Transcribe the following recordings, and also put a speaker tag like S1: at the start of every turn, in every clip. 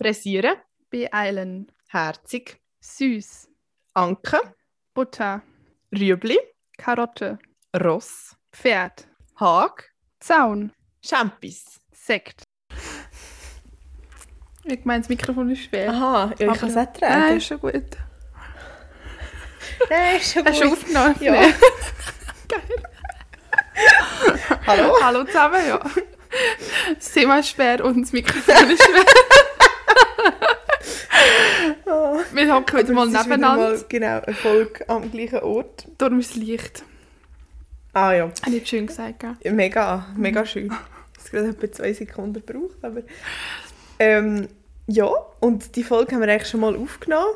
S1: Pressieren,
S2: beeilen,
S1: herzig,
S2: süß,
S1: Anke,
S2: Butter,
S1: Rüebli,
S2: Karotte,
S1: Ross,
S2: Pferd,
S1: Hag,
S2: Zaun,
S1: Champis.
S2: Sekt. Ich meine, das Mikrofon ist schwer.
S1: Aha, ja, ich kann es nicht
S2: Nein,
S1: tragen.
S2: ist schon gut.
S1: Nein, ist schon
S2: Hast du aufgenommen?
S1: Ja. Hallo?
S2: Hallo zusammen, ja. Das Thema ist schwer und das Mikrofon ist schwer. Wir hocken wieder mal nebeneinander.
S1: Mal, genau, eine Folge am gleichen Ort.
S2: Darum ist es leicht.
S1: Ah ja,
S2: Habe ich schön gesagt, gell?
S1: mega, mega schön. Es hat gerade etwa zwei Sekunden gebraucht, aber... Ähm, ja, und die Folge haben wir eigentlich schon mal aufgenommen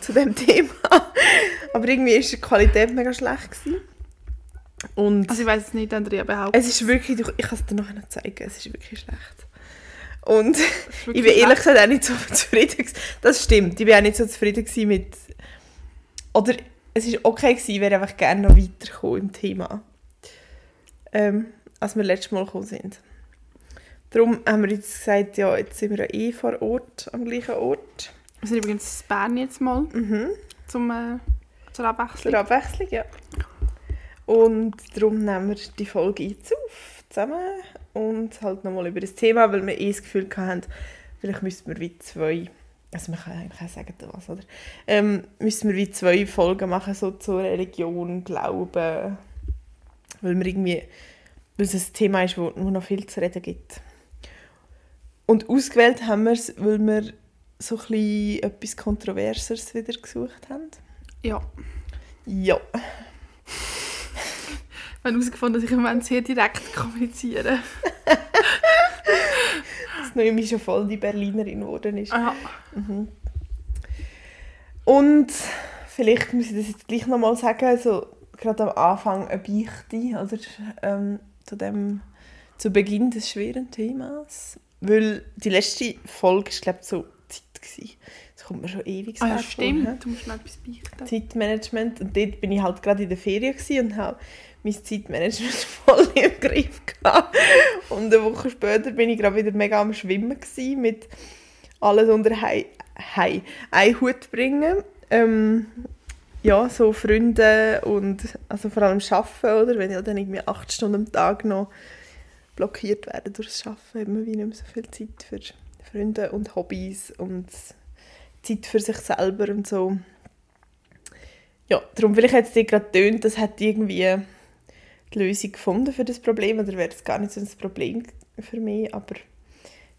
S1: zu dem Thema. aber irgendwie war die Qualität mega schlecht. Gewesen. Und
S2: Also ich weiß es nicht, Andrea behauptet.
S1: es ist wirklich... Ich kann es dir nachher noch zeigen, es ist wirklich schlecht. Und ich bin ehrlich gesagt auch nicht so zufrieden. Das stimmt, ich bin auch nicht so zufrieden mit... Oder es war okay, gewesen, ich wäre einfach gerne noch weitergekommen im Thema. Ähm, als wir letztes Mal gekommen sind. Darum haben wir jetzt gesagt, ja, jetzt sind wir ja eh vor Ort, am gleichen Ort.
S2: Wir sind übrigens in Bern jetzt mal
S1: Mhm.
S2: zum, äh, zur Abwechslung.
S1: Zur Abwechslung, ja. Und darum nehmen wir die Folge jetzt auf, zusammen. Und halt nochmal über das Thema, weil wir eh das Gefühl hatten, vielleicht müssten wir wie zwei, also man kann eigentlich auch sagen, was, oder? Ähm, müssen wir wie zwei Folgen machen, so zur Religion, Glauben. Weil wir irgendwie, weil es ein Thema ist, wo, wo noch viel zu reden gibt. Und ausgewählt haben wir es, weil wir so ein bisschen etwas Kontroverseres wieder gesucht haben.
S2: Ja.
S1: Ja.
S2: Wir haben herausgefunden, dass ich im Moment sehr direkt kommuniziere.
S1: dass Noemi schon voll die Berlinerin geworden ist.
S2: Ah,
S1: Mhm. Und vielleicht muss ich das jetzt gleich nochmal sagen, so gerade am Anfang eine Beichte, oder ähm, zu dem, zu Beginn des schweren Themas. Weil die letzte Folge war, glaube ich, so Zeit. Gewesen. Das kommt mir schon ewig
S2: ah ja,
S1: vor, hä?
S2: stimmt. Du musst noch etwas beichten.
S1: Zeitmanagement. Und dort bin ich halt gerade in der Ferien und habe mein Zeitmanagement voll im Griff gehabt. Und eine Woche später bin ich gerade wieder mega am Schwimmen gewesen, mit alles unter Hei, Hei, einen Hut bringen. Ähm, ja, so Freunde und also vor allem Arbeiten, oder? Wenn ich dann irgendwie acht Stunden am Tag noch blockiert werde durchs Arbeiten, hat man wie nicht mehr so viel Zeit für Freunde und Hobbys und Zeit für sich selber und so. Ja, darum vielleicht hat es dir gerade getönt, das hat irgendwie die Lösung gefunden für das Problem, oder wäre es gar nicht so ein Problem für mich, aber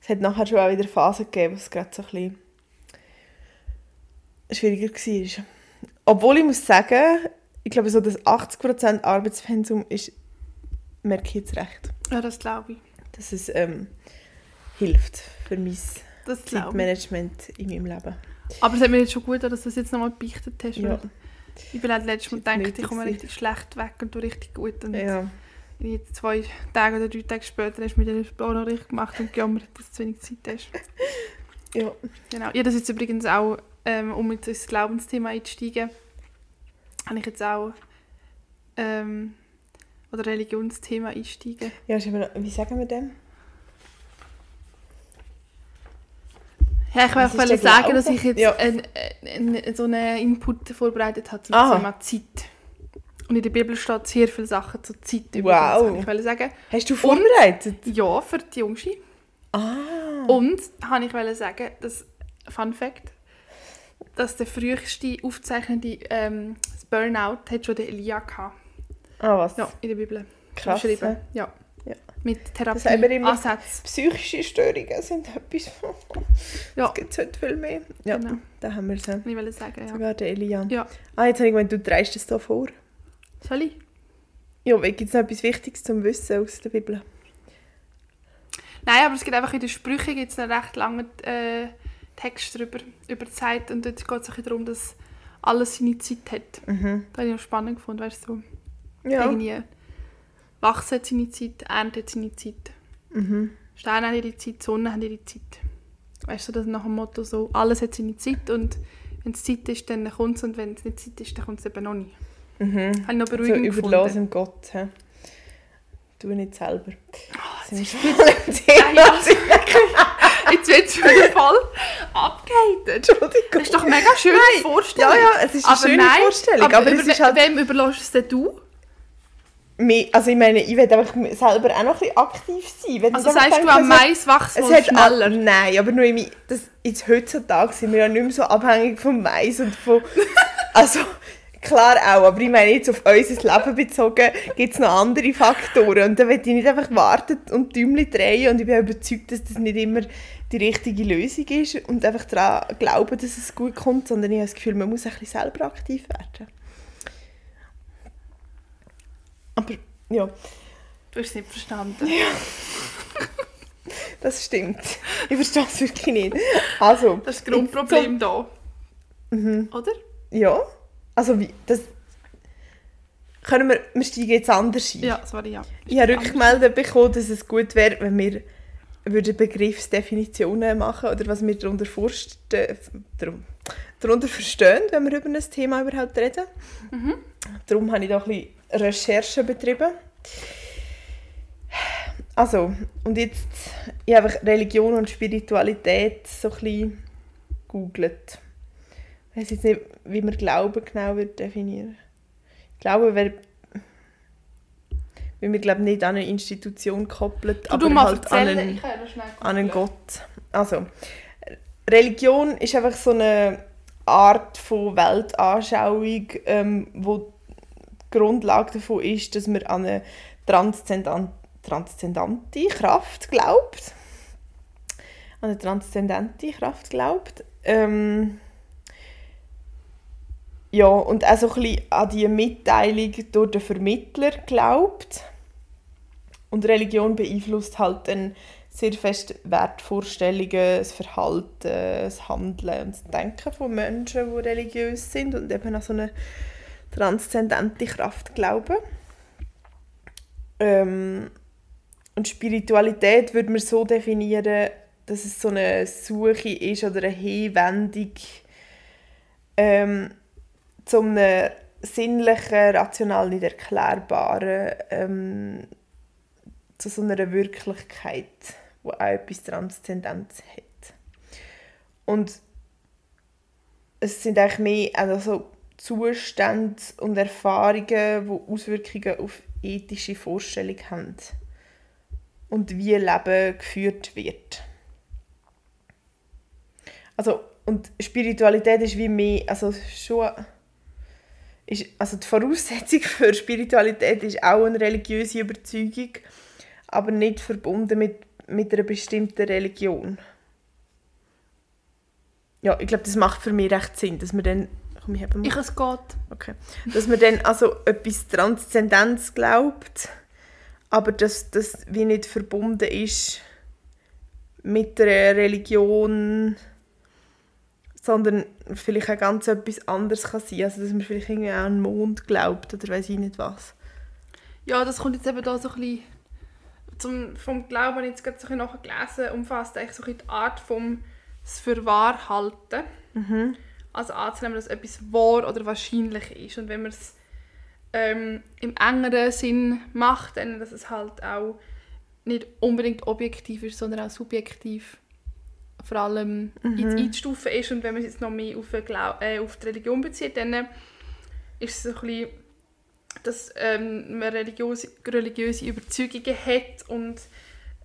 S1: es hat nachher schon auch wieder Phasen gegeben, wo es gerade so ein bisschen schwieriger war. Obwohl ich muss sagen, ich glaube so das 80% Arbeitspensum ist, merke ich jetzt recht,
S2: Ja, das glaube ich.
S1: dass es ähm, hilft für mein. Zeitmanagement in meinem Leben.
S2: Aber es hat mir jetzt schon gut, dass du das jetzt nochmal beichtet hast.
S1: Ja.
S2: weil Ich bin halt letztes Mal
S1: Das
S2: gedacht, ich komme richtig schlecht weg und du richtig gut. Und
S1: Ja.
S2: jetzt zwei Tage oder drei Tage später hast du mir den Plan noch richtig gemacht und gejammert, dass du zu wenig Zeit hast.
S1: ja.
S2: Genau. Ja, das ist übrigens auch, ähm, um jetzt ins Glaubensthema einzusteigen, habe ich jetzt auch ähm, oder Religionsthema einsteigen.
S1: Ja, ist wie sagen wir dem?
S2: Ja, ich wollte sagen,
S1: Glaube?
S2: dass ich jetzt
S1: Ja.
S2: ein, ein, so einen Input vorbereitet habe zum
S1: Aha.
S2: Thema Zeit. Und in der Bibel steht sehr viele Sachen zur Zeit
S1: Wow.
S2: übrigens, Ich wollte sagen,
S1: Hast du vorbereitet?
S2: ja, für die Jungste.
S1: Ah.
S2: Und habe ich wollte sagen, dass, Fun Fact, dass der früheste aufzeichnete ähm, Burnout hat schon der Elia gehabt.
S1: Ah, was?
S2: Ja, in der Bibel.
S1: Krass.
S2: Ja. Mit
S1: Das haben wir immer-
S2: Therapieansätzen.
S1: Psychische Störungen sind etwas.
S2: Ja.
S1: Es gibt heute viel mehr. Ja,
S2: Genau.
S1: da haben wir es.
S2: Ich wollte sagen, ja.
S1: Sogar der Elian.
S2: Ja.
S1: Ah, jetzt habe ich gemeint, du dreist es hier vor.
S2: Soll ich?
S1: Ja, gibt es noch etwas Wichtiges zum Wissen aus der Bibel?
S2: Nein, aber es gibt einfach in den Sprüchen gibt's einen recht langen äh, Text darüber, über die Zeit. Und dort geht es darum, dass alles seine Zeit hat.
S1: Mhm.
S2: Das habe ich auch spannend gefunden, weißt du.
S1: Ja.
S2: Irgendwie Wachsen hat seine Zeit, Ernte hat seine Zeit.
S1: Mhm.
S2: Sterne haben ihre Zeit, Sonne hat ihre Zeit. Weißt du, das nach dem Motto so, alles hat seine Zeit und wenn es Zeit ist, dann kommt es und wenn es nicht Zeit ist, dann kommt es eben noch nicht.
S1: Mhm.
S2: Habe ich noch
S1: So
S2: beruhigend
S1: überlassen
S2: gefunden.
S1: dem Gott. He? Du nicht selber.
S2: Oh,
S1: Das ist
S2: Nein,
S1: Thema.
S2: wirklich- Jetzt wird es wieder voll abgehatet. Das ist doch eine mega schöne
S1: Nein.
S2: Vorstellung.
S1: Ja, ja, es ist eine
S2: aber
S1: schöne
S2: nein,
S1: Vorstellung,
S2: Aber,
S1: aber es
S2: über,
S1: ist halt-
S2: wem überlässt es denn du?
S1: Also ich meine, ich will einfach selber auch noch ein bisschen aktiv sein. Wenn
S2: Also sagst du,
S1: denke,
S2: am
S1: es hat-
S2: Mais wächst
S1: Es
S2: wohl
S1: hat
S2: schneller.
S1: Auch, nein, aber nur im, das, jetzt heutzutage sind wir ja nicht mehr so abhängig vom Mais und von... Also, klar auch, aber ich meine jetzt auf unser Leben bezogen gibt es noch andere Faktoren und da will ich nicht einfach warten und Däumchen drehen und ich bin überzeugt, dass das nicht immer die richtige Lösung ist und einfach daran glauben, dass es gut kommt, sondern ich habe das Gefühl, man muss ein bisschen selber aktiv werden. Aber, ja,
S2: Du hast es nicht verstanden.
S1: das stimmt. Ich verstehe es wirklich nicht. Also,
S2: Das ist das Grundproblem da. Oder?
S1: Ja, also wie, das können wir, wir steigen jetzt anders ein.
S2: Ja, sorry, ja.
S1: Ich habe Rückmeldungen bekommen, dass es gut wäre, wenn wir würden Begriffsdefinitionen machen oder was wir darunter, darunter verstehen, wenn wir über ein Thema überhaupt reden. Darum habe ich da ein bisschen Recherche betrieben. Also, und jetzt, ich habe einfach Religion und Spiritualität so ein bisschen gegoogelt. Ich weiß jetzt nicht, wie man Glauben genau wird definieren Glaube wäre, weil wir glaube nicht an eine Institution koppelt,
S2: Du,
S1: aber
S2: du
S1: halt an einen, an einen. Gott. Also, Religion ist einfach so eine Art von Weltanschauung, ähm, wo die Grundlage davon ist, dass man an eine transzendan- transzendente Kraft glaubt. An eine transzendente Kraft glaubt. Ähm, ja, und auch so ein bisschen an die Mitteilung durch den Vermittler glaubt. Und Religion beeinflusst halt dann sehr fest Wertvorstellungen, das Verhalten, das Handeln und das Denken von Menschen, die religiös sind und eben an so eine transzendente Kraft glauben. Ähm, und Spiritualität würde man so definieren, dass es so eine Suche ist oder eine Hinwendung ähm, zu einem sinnlichen, rational nicht erklärbaren, ähm, zu so einer Wirklichkeit, die auch etwas Transzendentes hat. Und es sind eigentlich mehr also Zustände und Erfahrungen, die Auswirkungen auf ethische Vorstellungen haben und wie Leben geführt wird. Also, und Spiritualität ist wie mehr, also schon, ist, also die Voraussetzung für Spiritualität ist auch eine religiöse Überzeugung, aber nicht verbunden mit, mit einer bestimmten Religion. Ja, ich glaube, das macht für mich recht Sinn, dass man dann, komm, ich habe
S2: Ich es geht.
S1: Okay. Dass man dann also etwas Transzendentes glaubt, aber dass das wie nicht verbunden ist mit der Religion, sondern vielleicht auch ganz etwas anderes kann sein. Also dass man vielleicht irgendwie auch an den Mond glaubt oder weiß ich nicht was.
S2: Ja, das kommt jetzt eben da so ein bisschen zum, vom Glauben, habe ich jetzt gerade so ein nachgelesen, umfasst eigentlich so ein die Art vom das für wahr Also anzunehmen, dass etwas wahr oder wahrscheinlich ist. Und wenn man es ähm, im engeren Sinn macht, dann dass es halt auch nicht unbedingt objektiv ist, sondern auch subjektiv vor allem mhm. einzustufen ist. Und wenn man es jetzt noch mehr auf, Glau äh, auf die Religion bezieht, dann äh, ist es so ein bisschen dass ähm, man religiöse, religiöse Überzeugungen hat und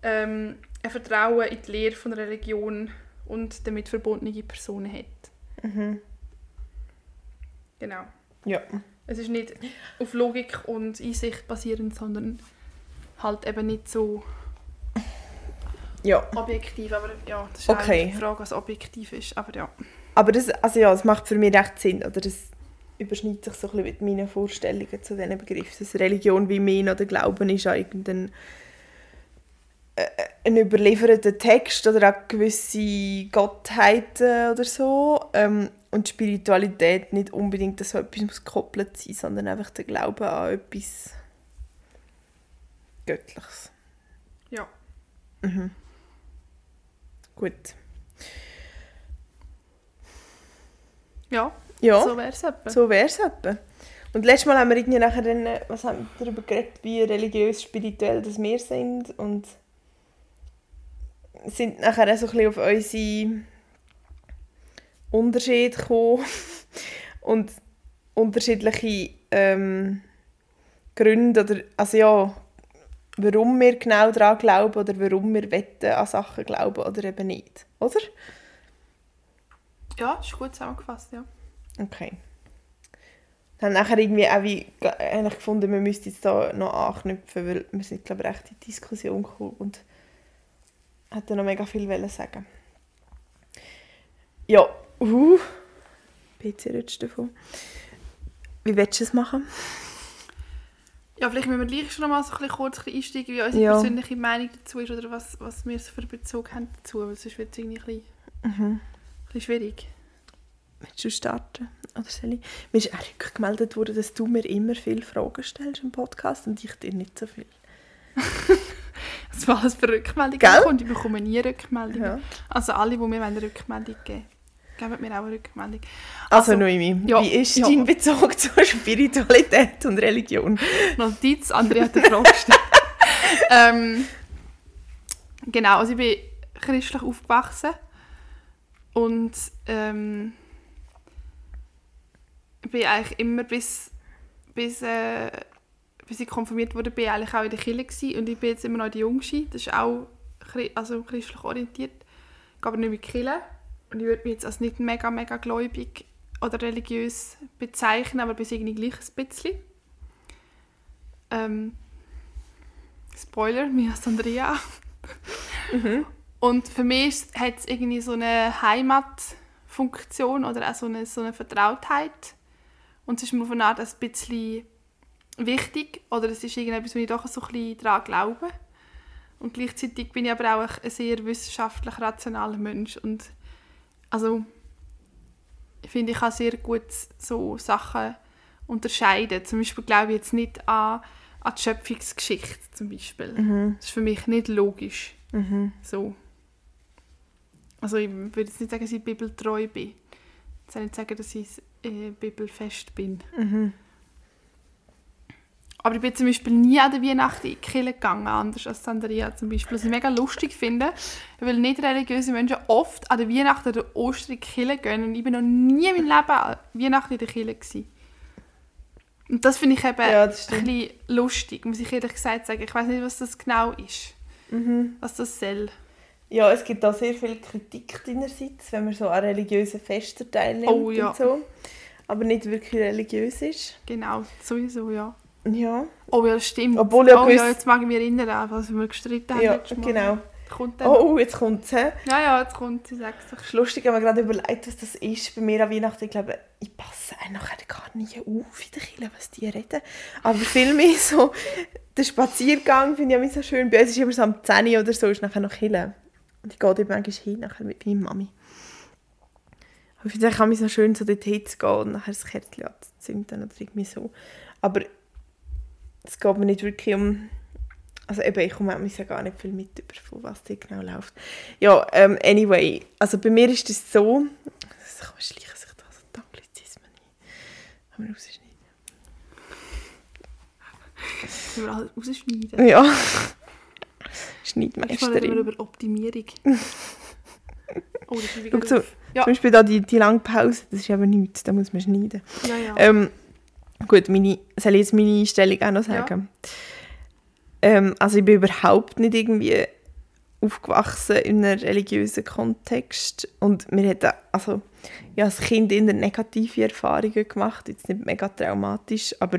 S2: ähm, ein Vertrauen in die Lehre von der Religion und damit verbundene Personen hat. Genau.
S1: Ja.
S2: Es ist nicht auf Logik und Einsicht basierend, sondern halt eben nicht so
S1: Ja.
S2: objektiv. Aber ja, das ist
S1: Okay.
S2: die Frage, was objektiv ist. Aber ja.
S1: Aber das, also ja, das macht für mich recht Sinn. Oder das überschneidet sich so ein bisschen mit meinen Vorstellungen zu diesen Begriffen. Dass Religion wie mir oder Glauben ist an irgendeinen einen überlieferten Text oder an gewisse Gottheiten oder so. Ähm, und Spiritualität nicht unbedingt, dass so etwas muss gekoppelt sein sondern einfach der Glaube an etwas Göttliches.
S2: ja.
S1: Gut.
S2: Ja,
S1: Ja.
S2: so wäre es etwa.
S1: So wäre es etwa. Und letztes Mal haben wir irgendwie nachher dann, äh, was haben wir darüber geredet, wie religiös, spirituell das wir sind und sind nachher auch so ein bisschen auf unsere Unterschiede gekommen und unterschiedliche ähm, Gründe oder also ja, warum wir genau daran glauben oder warum wir wetten an Sachen glauben oder eben nicht, oder?
S2: Ja, ist gut zusammengefasst, ja.
S1: Okay. Dann nachher irgendwie auch wie, eigentlich gefunden, wir müssten jetzt da noch anknüpfen, weil wir sind glaube ich recht in die Diskussion gekommen und hätten noch mega viel wollen sagen. Ja, uh, PC rutscht davon. Wie willst du es machen?
S2: Ja, vielleicht müssen wir gleich schon mal so ein bisschen kurz einsteigen, wie unsere
S1: Ja.
S2: persönliche Meinung dazu ist oder was, was wir so für Bezug haben dazu, weil sonst wird es irgendwie ein bisschen,
S1: Mhm.
S2: ein bisschen schwierig.
S1: Willst du starten? Oder soll ich? Mir ist auch rückgemeldet worden, dass du mir immer viele Fragen stellst im Podcast und ich dir nicht so viel.
S2: Was war alles für Rückmeldungen kommt, ich bekomme nie Rückmeldungen.
S1: Ja.
S2: Also alle, die mir eine Rückmeldung geben geben mir auch eine Rückmeldung.
S1: Also,
S2: Also,
S1: Noemi,
S2: ja,
S1: wie ist
S2: ja.
S1: dein Bezug zur Spiritualität und Religion?
S2: Notiz, Andrea hat eine Frage gestellt. ähm, genau, also ich bin christlich aufgewachsen und ähm, bin eigentlich immer bis, bis, äh, bis ich konfirmiert wurde, bin ich eigentlich auch in der Kirche und ich bin jetzt immer noch die Jungste, das ist auch also christlich orientiert, ich gehe aber nicht mit Kirche und ich würde mich jetzt als nicht mega, mega gläubig oder religiös bezeichnen, aber bin irgendwie gleich ein bisschen. Ähm, Spoiler, mir heißt Andrea. Und für mich hat es irgendwie so eine Heimatfunktion oder auch so eine, so eine Vertrautheit. Und es ist mir von Art ein bisschen wichtig oder es ist irgendetwas, wo ich doch so ein bisschen daran glaube. Und gleichzeitig bin ich aber auch ein sehr wissenschaftlich rationaler Mensch. Und also, ich finde, ich kann sehr gut so Sachen unterscheiden. Zum Beispiel glaube ich jetzt nicht an, an die Schöpfungsgeschichte zum Beispiel. Das ist für mich nicht logisch. So. Also ich würde jetzt nicht sagen, dass ich bibeltreu bin. Ich soll nicht sagen, dass ich äh, bibelfest bin. Aber ich bin zum Beispiel nie an der Weihnachten in die Kirche gegangen, anders als Andrea zum Beispiel. Was ich mega lustig finde, weil nicht religiöse Menschen oft an der Weihnachten oder Ostern in die Kirche gehen. Und ich bin noch nie in meinem Leben an Weihnachten in der Kirche. Gewesen. Und das finde ich eben
S1: Ja,
S2: ein bisschen lustig, muss ich ehrlich gesagt sagen. Ich weiß nicht, was das genau ist.
S1: Mhm.
S2: Was das soll.
S1: Ja, es gibt da sehr viel Kritik deinerseits, wenn man so an religiösen Festen teilnimmt
S2: Oh, ja.
S1: und so. Aber nicht wirklich religiös ist.
S2: Genau, sowieso, ja.
S1: Ja,
S2: Oh ja, das stimmt.
S1: Obwohl ja
S2: oh
S1: gewiss-
S2: ja, jetzt mag ich mich erinnern, was wir gestritten haben
S1: ja genau.
S2: Kommt dann.
S1: Oh, jetzt kommt es.
S2: Ja, ja, jetzt kommt sie, sag's doch.
S1: Es ist lustig, ich habe mir gerade überlegt, was das ist bei mir an Weihnachten. Ich glaube, ich passe nachher gar nicht auf in der Kirche, was die reden. Aber vielmehr so, der Spaziergang finde ich immer so schön. Bei uns ist immer so am 10 Uhr oder so, ist nachher noch Kirche. Und ich gehe dort manchmal hin, nachher mit meiner Mami. Aber ich finde es auch so schön, so dort hinzugehen und nachher das Kerzchen anzuzünden oder irgendwie so. Aber es geht mir nicht wirklich um... Also eben, ich komme auch gar nicht viel mit über, von was da genau läuft. Ja, ähm, anyway, also bei mir ist das so... Das schleichen sich da so die Anglizismen ein. Kann man rausschneiden.
S2: Müssen wir alles rausschneiden.
S1: Ja.
S2: Ich rede
S1: Schneidmeisterin.
S2: über Optimierung. oh, das ist
S1: Schau so.
S2: Ja,
S1: Zum Beispiel da die, die lange Pause, das ist aber nichts, da muss man schneiden.
S2: ja, ja.
S1: Ähm, gut, meine, soll ich jetzt meine Einstellung auch noch sagen? Ähm, also ich bin überhaupt nicht irgendwie aufgewachsen in einem religiösen Kontext und mir hat also ich habe als Kind eher negative Erfahrungen gemacht, jetzt nicht mega traumatisch, aber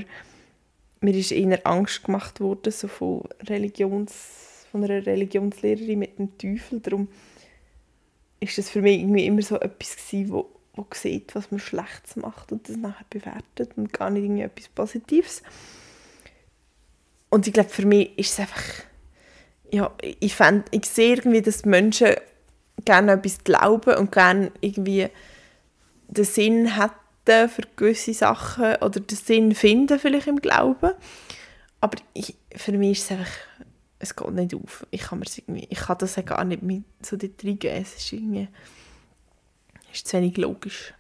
S1: mir ist eher Angst gemacht worden so von Religions von einer Religionslehrerin mit dem Teufel, darum ist das für mich irgendwie immer so etwas gewesen, wo, wo sieht, was man Schlechtes macht und das nachher bewertet und gar nicht irgendwie etwas Positives. Und ich glaube, für mich ist es einfach, ja, ich, fänd, ich sehe irgendwie, dass Menschen gerne etwas glauben und gerne irgendwie den Sinn hätten für gewisse Sachen oder den Sinn finden vielleicht im Glauben. Aber ich, für mich ist es einfach, es geht nicht auf. Ich kann, irgendwie, ich kann das ja gar nicht mit so dort reingeben. Es ist irgendwie, ist zu wenig logisch.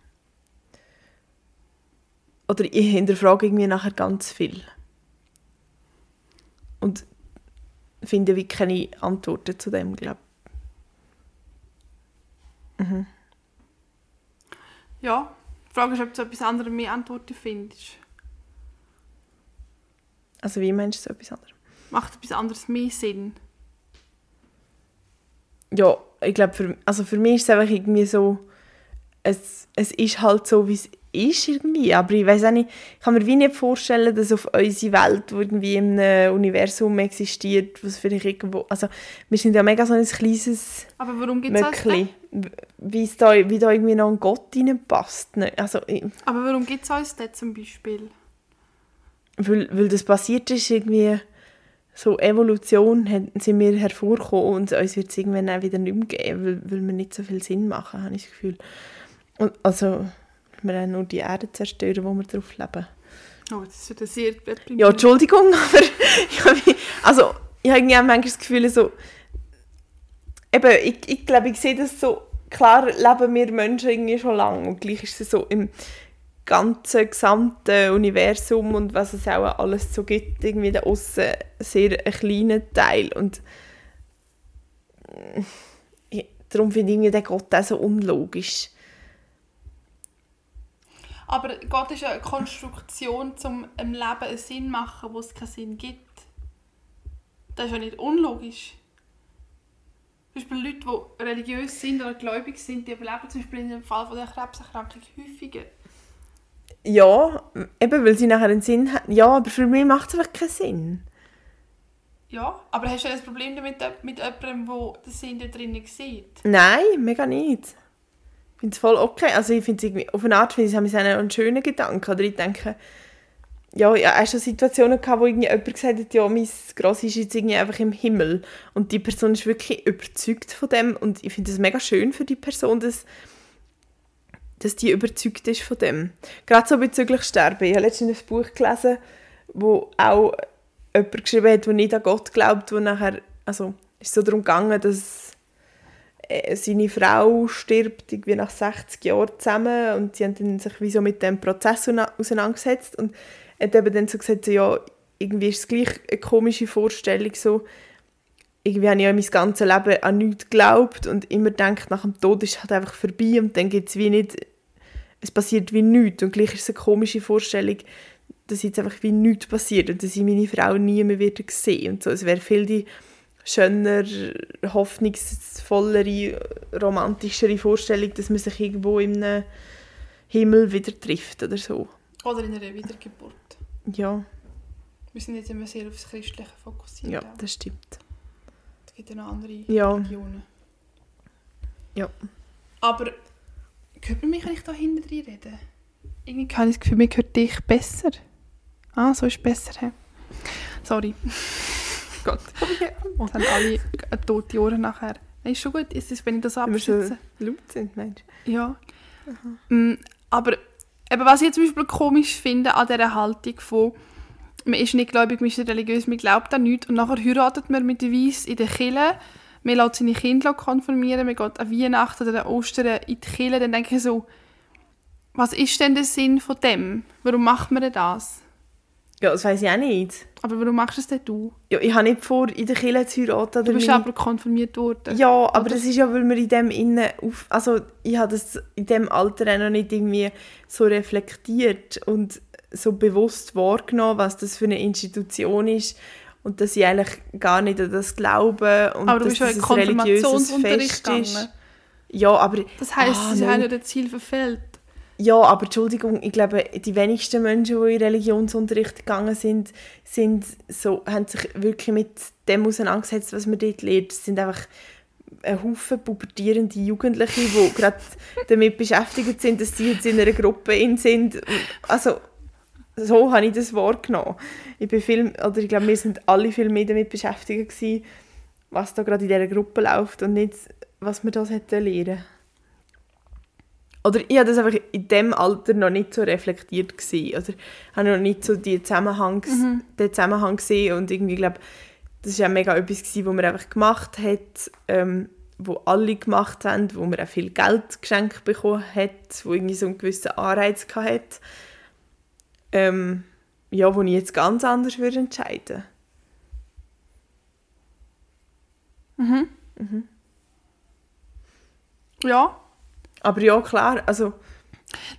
S1: Oder ich hinterfrage irgendwie nachher ganz viel. Und finde wie keine Antworten zu dem, glaube
S2: Ja, die Frage ist, ob du etwas anderes mehr Antworten findest.
S1: Also wie meinst du etwas anderes?
S2: Macht etwas anderes mehr Sinn?
S1: Ja, ich glaube, für, also für mich ist es einfach irgendwie so, es, es ist halt so, wie es ist irgendwie, aber ich weiß auch nicht, ich kann mir wie nicht vorstellen, dass auf unsere Welt, die irgendwie in einem Universum existiert, was vielleicht irgendwo, also wir sind ja mega so ein kleines
S2: Aber warum gibt es das
S1: wie da, wie da irgendwie noch ein Gott reinpasst. Ne? Also,
S2: Aber warum gibt es uns das zum Beispiel?
S1: weil, weil das passiert ist, irgendwie so Evolution, hat, sind wir hervorgekommen und uns wird es irgendwann auch wieder nicht mehr geben, weil, weil wir nicht so viel Sinn machen, habe ich das Gefühl. Und, also, wir haben nur die Erde zerstören, wo wir drauf leben.
S2: Oh, das ist ja sehr deprimierend.
S1: Ja, Entschuldigung, aber ich also, ich habe manchmal das Gefühl, so, eben, ich, ich glaube, ich sehe das so, klar leben wir Menschen irgendwie schon lange und gleich ist es so im ganzen, gesamten Universum und was es auch alles so gibt, irgendwie da außen sehr ein kleiner Teil und ich, darum finde ich irgendwie den Gott auch so unlogisch.
S2: Aber Gott ist eine Konstruktion, um im Leben einen Sinn zu machen, wo es keinen Sinn gibt. Das ist ja nicht unlogisch. Zum Beispiel Leute, die religiös sind oder gläubig sind, die überleben zum Beispiel in dem Fall von der Krebserkrankung häufiger.
S1: Ja, eben, weil sie nachher einen Sinn haben. Ja, aber für mich macht es einfach keinen Sinn.
S2: Ja, aber hast du ein Problem damit mit jemandem, der den Sinn da drinnen sieht?
S1: Nein, mega nicht. Finde es voll okay. Also ich finde auf eine Art finde ich es einen schönen Gedanken. Oder ich denke, ja, ja, auch schon Situationen gehabt, wo irgendwie jemand gesagt hat, ja, mein Grossi ist jetzt irgendwie einfach im Himmel. Und die Person ist wirklich überzeugt von dem. Und ich finde es mega schön für die Person, dass, dass die überzeugt ist von dem. Gerade so bezüglich Sterben. Ich habe letztens ein Buch gelesen, wo auch jemand geschrieben hat, der nicht an Gott glaubt, wo nachher, also ist so darum gegangen, dass seine Frau stirbt irgendwie nach 60 Jahren zusammen und sie haben sich wie so mit dem Prozess auseinandergesetzt und hat eben dann so gesagt, so, ja, irgendwie ist es gleich eine komische Vorstellung so, irgendwie habe ich ja mein ganzes Leben an nichts geglaubt und immer gedacht, nach dem Tod ist es halt einfach vorbei und dann gibt es wie nicht, es passiert wie nichts und gleich ist es eine komische Vorstellung, dass jetzt einfach wie nichts passiert und dass ich meine Frau nie mehr wieder sehen und so. Es wäre viel die schöner, hoffnungsvollere, romantischere Vorstellung, dass man sich irgendwo im Himmel wieder trifft oder so.
S2: Oder in einer Wiedergeburt.
S1: Ja,
S2: Wir sind jetzt immer sehr aufs Christliche fokussiert.
S1: ja, das stimmt.
S2: Es gibt ja noch andere
S1: Ja.
S2: Religionen.
S1: Ja.
S2: Aber hört man mich, ich da hinten drin rede? Irgendwie habe ich das Gefühl, mir hört dich besser. Ah, so ist besser. He? Sorry. Gott. Und haben alle eine tote Ohren nachher. Nein, ist schon gut, ist es, wenn ich das
S1: Wenn wir so laut sind, meinst
S2: Ja. Mm, aber eben, was ich zum Beispiel komisch finde an dieser Haltung von man ist nicht gläubig, man ist nicht religiös, man glaubt an nichts und nachher heiratet man mit der Weiss in der Kirche, man lässt seine Kinder konfirmieren, man geht an Weihnachten oder an Ostern in die Kirche, dann denke ich so, was ist denn der Sinn von dem? Warum macht man das?
S1: Ja, das weiß ich auch nicht.
S2: Aber warum machst du es denn du?
S1: Ja, ich habe nicht vor, in der Kirche zu heiraten.
S2: Du bist
S1: meine-
S2: aber konfirmiert worden.
S1: Ja, aber
S2: Oder?
S1: das ist ja, weil wir in dem innen auf, also ich habe das in dem Alter auch noch nicht irgendwie so reflektiert und so bewusst wahrgenommen, was das für eine Institution ist und dass ich eigentlich gar nicht an das glaube und
S2: aber du
S1: dass
S2: bist
S1: das ein religiöses Fest
S2: gegangen.
S1: ist. Ja, aber
S2: Das heisst,
S1: Ah,
S2: sie
S1: nein.
S2: haben ja das Ziel verfehlt.
S1: Ja, aber Entschuldigung, ich glaube, die wenigsten Menschen, die in Religionsunterricht gegangen sind, sind so, haben sich wirklich mit dem auseinandergesetzt, was man dort lernt. Es sind einfach ein Haufen pubertierende Jugendliche, die gerade damit beschäftigt sind, dass sie jetzt in einer Gruppe in sind. Also, so habe ich das wahrgenommen. Ich bin viel, oder ich glaube, wir sind alle viel mehr damit beschäftigt gewesen, was da gerade in dieser Gruppe läuft und nicht, was wir da hätten lernen oder ich habe das einfach in dem Alter noch nicht so reflektiert gesehen. Oder habe noch nicht so die Zusammenhangs, den Zusammenhang gesehen und irgendwie glaube das war ja mega etwas gewesen, was man einfach gemacht hat, ähm, wo alle gemacht haben, wo man auch viel Geld geschenkt bekommen hat, wo irgendwie so einen gewissen Anreiz hatte. Ähm, ja, wo ich jetzt ganz anders würde entscheiden.
S2: Ja,
S1: Aber ja, klar, also...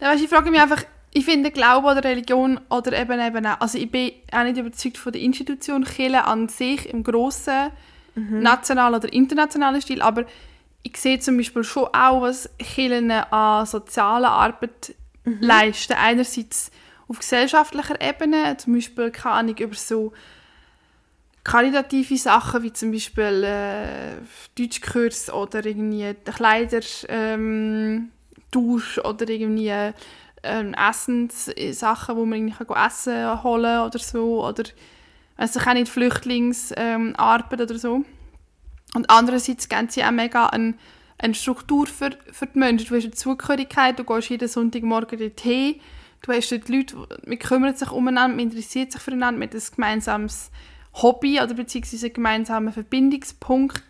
S2: Dann, weißt, ich frage mich einfach, ich finde Glaube oder Religion oder eben eben auch, also ich bin auch nicht überzeugt von der Institution Kirche an sich im grossen nationalen oder internationalen Stil, aber ich sehe zum Beispiel schon auch, was Kirchen an sozialer Arbeit leisten. Einerseits auf gesellschaftlicher Ebene, zum Beispiel, keine Ahnung, über so karitative Sachen wie zum Beispiel äh, Deutschkurs oder irgendwie Kleider ähm, oder irgendwie ähm, Essenssachen, wo man irgendwie kann Essen holen oder so oder also auch nicht Flüchtlingsarbeit ähm, oder so. Und andererseits geben sie auch mega eine, eine Struktur für, für die Menschen. Du hast eine Zugehörigkeit, du gehst jeden Sonntagmorgen dorthin, du hast dort Leute, man kümmert sich umeinander, man interessiert sich füreinander, man ein gemeinsames Hobby oder beziehungsweise einen gemeinsamen Verbindungspunkt.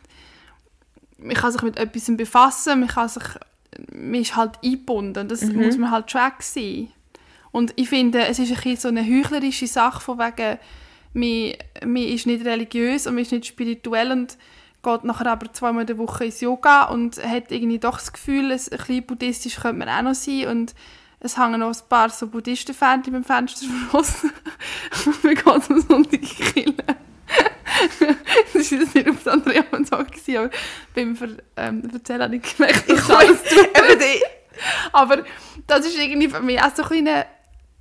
S2: Man kann sich mit etwas befassen, man, kann sich, man ist halt eingebunden. Das muss man halt schon sehen. Und ich finde, es ist ein bisschen so eine heuchlerische Sache von wegen, man, man ist nicht religiös und man ist nicht spirituell und geht nachher aber zweimal in der Woche ins Yoga und hat irgendwie doch das Gefühl, ein bisschen buddhistisch könnte man auch noch sein und es hängen noch ein paar so Buddhistenfähnchen beim Fenster raus. Man geht am Sonntag in die Kirche. das war nicht auf das andere am Tag, aber beim Ver ähm, Erzählen habe ich gemerkt, dass
S1: Ich
S2: alles. Aber das ist irgendwie für mich auch so ein bisschen,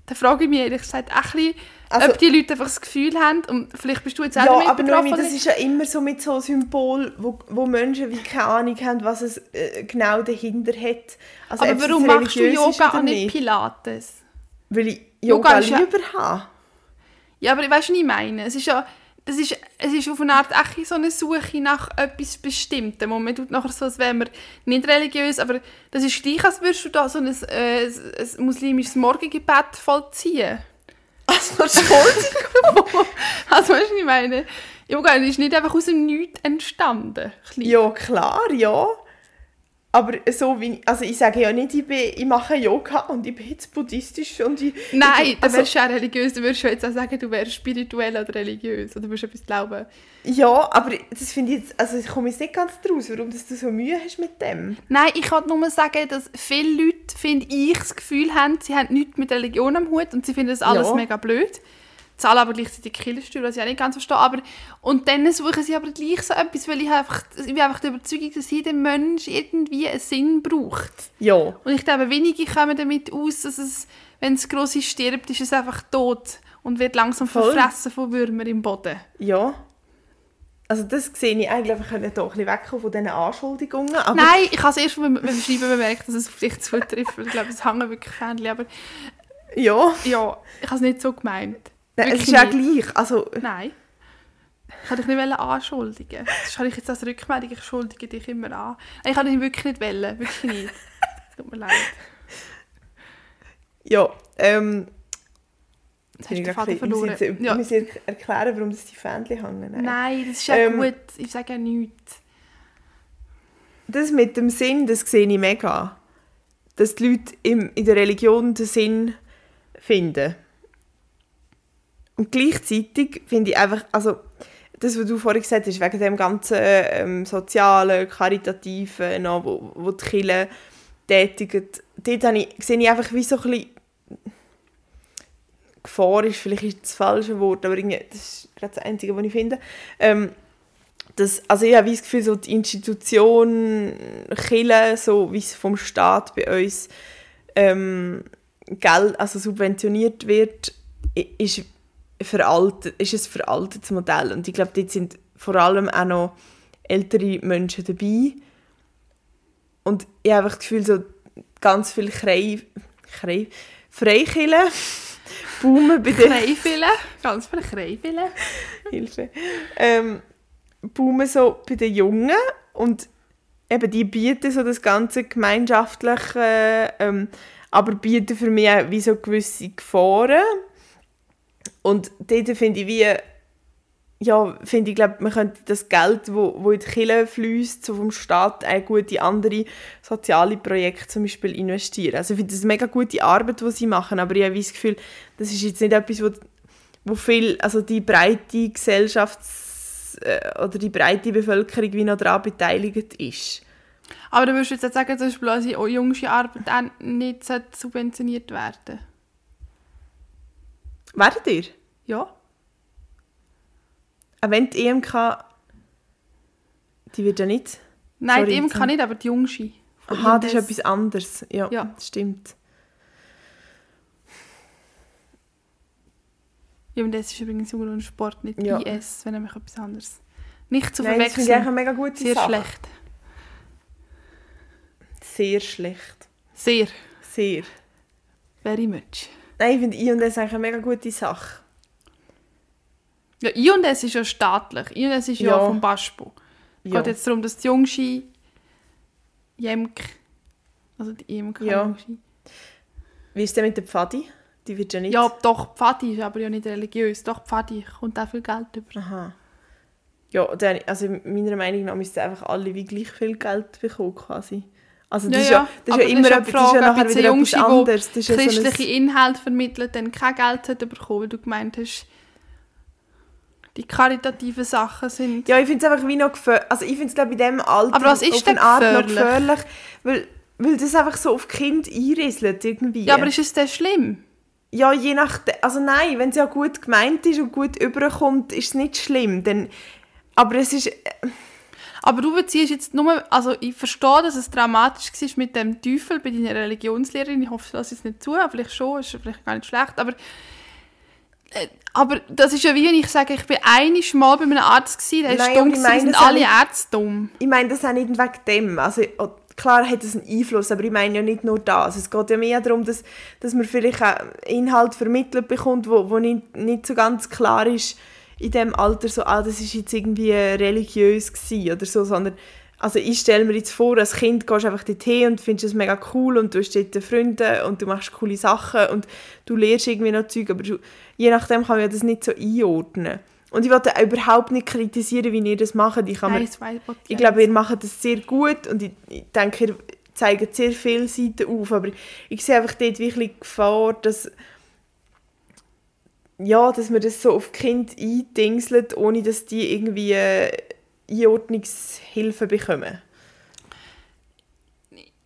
S2: da frage ich mich ehrlich gesagt auch ein bisschen,
S1: Also-
S2: ob die Leute einfach das Gefühl haben, und vielleicht bist du jetzt auch
S1: Ja,
S2: damit
S1: aber
S2: betroffen,
S1: Noemi, das ist ja immer so mit so Symbol, wo, wo Menschen wie keine Ahnung haben, was es äh, genau dahinter hat. Also,
S2: aber warum machst du Yoga und nicht Pilates?
S1: Weil ich
S2: Yoga
S1: Yoga,
S2: ist ja-
S1: lieber habe.
S2: Ja, aber weißt du, was ich meine? Es ist ja, das ist, es ist auf eine Art echt so eine Suche nach etwas Bestimmtem. Und man tut nachher so, als wäre man nicht religiös, aber das ist gleich, als würdest du da so ein, äh, ein muslimisches Morgengebet vollziehen.
S1: Also, Entschuldigung.
S2: Also, weißt du, was ich meine? Yoga ist nicht einfach aus dem Nichts entstanden. Klein.
S1: ja, klar, ja. Aber so wie... Also ich sage ja nicht, ich, bin, ich mache Yoga und ich bin jetzt buddhistisch und ich...
S2: Nein,
S1: ich,
S2: wärst du auch religiös. Dann würdest du jetzt auch sagen, du wärst spirituell oder religiös. Oder würdest etwas glauben.
S1: Ja, aber das finde ich jetzt... Also ich komme jetzt nicht ganz draus, warum dass du so Mühe hast mit dem.
S2: Nein, ich kann nur sagen, dass viele Leute, finde ich, das Gefühl haben, sie haben nichts mit Religion am Hut und sie finden das alles
S1: Ja.
S2: mega blöd. Zahlen aber gleichzeitig Kirchensteuer, was ich auch nicht ganz verstehe. Aber, und dann suchen sie aber gleich so etwas, weil ich einfach, ich bin einfach der Überzeugung, dass jeder Mensch irgendwie einen Sinn braucht.
S1: Ja.
S2: Und ich glaube, wenige kommen damit aus, dass es, wenn das Grosse stirbt, ist es einfach tot und wird langsam
S1: Voll.
S2: verfressen von Würmern im Boden.
S1: Ja. Also das sehe ich eigentlich, wir können hier ein bisschen wegkommen von diesen Anschuldigungen.
S2: Nein, ich habe es erst beim Schreiben bemerkt, dass es auf dich zutrifft. Ich glaube, es hängen wirklich Fähnchen. Aber
S1: Ja.
S2: ja, ich habe es nicht so gemeint.
S1: Nein, es ist ja
S2: nicht.
S1: gleich. Also,
S2: Nein. Ich wollte dich nicht anschuldigen. Das habe ich jetzt als Rückmeldung, ich schuldige dich immer an. Nein, ich habe dich wirklich nicht wollen. Wirklich nicht. Tut mir leid.
S1: ja, ähm...
S2: Jetzt hast du
S1: ich
S2: den Faden verloren.
S1: Wir müssen, jetzt-
S2: Ja.
S1: müssen erklären, warum das die Fähnchen hängen. Nein.
S2: Nein, das ist ja
S1: Ähm,
S2: gut. Ich sage ja nichts.
S1: Das mit dem Sinn, das sehe ich mega. Dass die Leute im, in der Religion den Sinn finden. Und gleichzeitig finde ich einfach, also das, was du vorhin gesagt hast, wegen dem ganzen ähm, sozialen, karitativen, noch, wo, wo die Kirche tätigen, dort ich, sehe ich einfach wie so ein bisschen Gefahr ist vielleicht ist das falsche Wort, aber das ist gerade das Einzige, was ich finde. Ähm, das, also ich habe das Gefühl, so die Institution Kirche, so wie es vom Staat bei uns ähm, Geld, also subventioniert wird, ist, veraltet, ist ein veraltetes Modell. Und ich glaube, dort sind vor allem auch noch ältere Menschen dabei. Und ich habe einfach das Gefühl, so ganz viele Krei, Krei, Freikirchen boomen bei den
S2: Kreifille. Ganz viele Kreifille.
S1: Hilfe. Ähm, boomen so bei den Jungen und eben die bieten so das ganze gemeinschaftliche, ähm, aber bieten für mich auch wie so gewisse Gefahren. Und dort finde ich wie, ja, finde ich, glaube man könnte das Geld, wo, wo in die Kirche fließt, so vom Staat, auch gut in andere soziale Projekte zum Beispiel investieren. Also ich finde das eine mega gute Arbeit, die sie machen, aber ich habe das Gefühl, das ist jetzt nicht etwas, wo, wo viel, also die breite Gesellschafts- äh, oder die breite Bevölkerung wie noch daran beteiligt ist.
S2: Aber du würdest jetzt sagen, zum Beispiel unsere jüngste Arbeit auch nicht sollte subventioniert werden
S1: Werdet ihr?
S2: Ja.
S1: Auch wenn die EMK... Die wird ja nicht...
S2: Nein,
S1: Sorry,
S2: die EMK nicht, aber die. Von
S1: Aha, das ist etwas anderes. Ja,
S2: Ja.
S1: das stimmt.
S2: Ja, und das ist übrigens Jugend und Sport, nicht
S1: Ja.
S2: IS, wenn nämlich etwas anderes. Nicht zu
S1: Nein, das finde ich eigentlich
S2: verwechseln.
S1: eine mega gute
S2: Sehr
S1: Sache.
S2: schlecht.
S1: Sehr schlecht.
S2: Sehr.
S1: Sehr.
S2: Very much.
S1: Nein, ich finde I und S eigentlich eine mega gute Sache.
S2: Ja, I und S ist ja staatlich. I und S ist ja,
S1: Ja.
S2: vom BASPO. Es
S1: Ja.
S2: geht jetzt darum, dass die Jungschi Jemk, also die IMK
S1: Ja. Wie ist denn mit der Pfadi? Die wird ja nicht...
S2: Ja, doch, Pfadi ist aber ja nicht religiös. Doch, Pfadi kommt auch viel Geld über.
S1: Aha. Ja, also meiner Meinung nach müssten einfach alle wie gleich viel Geld bekommen, quasi. Also das
S2: Ja,
S1: ist
S2: ja.
S1: das ist ja immer
S2: ist die
S1: das ist ja
S2: Frage,
S1: wieder etwas anderes. Das ist ja so
S2: Christliche Inhalte vermittelt, dann kein Geld hat bekommen, weil du gemeint hast, die karitativen Sachen sind...
S1: ja, ich finde es einfach wie noch gefährlich. Also ich finde es glaube ich in diesem Alter
S2: Aber was ist
S1: auf
S2: denn
S1: eine Art noch
S2: gefährlich?
S1: gefährlich, weil, weil das einfach so auf Kinder einrieselt irgendwie.
S2: Ja, aber ist es denn schlimm?
S1: Ja, je nach... Also nein, wenn es ja gut gemeint ist und gut überkommt, ist es nicht schlimm. Dann, aber es ist...
S2: Aber du beziehst jetzt nur, also ich verstehe, dass es dramatisch war mit dem Teufel bei deiner Religionslehrerin. Ich hoffe, das jetzt nicht zu, aber vielleicht schon, ist vielleicht gar nicht schlecht. Aber, äh, aber das ist ja wie wenn ich sage, ich bin einiges Mal bei einem Arzt gewesen, der ist dumm gewesen, sind alle
S1: nicht-
S2: Ärzte dumm.
S1: Ich meine das auch nicht wegen dem. Also, oh, klar hat es einen Einfluss, aber ich meine ja nicht nur das. Es geht ja mehr darum, dass, dass man vielleicht auch Inhalt vermittelt bekommt, wo, wo nicht, nicht so ganz klar ist in dem Alter, so, ah, das ist jetzt irgendwie religiös gewesen oder so, sondern also ich stelle mir jetzt vor, als Kind gehst du einfach dorthin und findest es mega cool und du hast dort Freunde und du machst coole Sachen und du lernst irgendwie noch Zeug, aber du, je nachdem kann man das nicht so einordnen. Und ich wollte auch überhaupt nicht kritisieren, wie ihr das macht. Ich mir
S2: Nein, weiß ich
S1: glaube, ihr macht das sehr gut und ich, ich denke, ihr zeigt sehr viele Seiten auf, aber ich sehe einfach dort wirklich Gefahr, dass ja, dass man das so auf die Kinder eindingselt, ohne dass die irgendwie äh, Einordnungshilfe bekommen.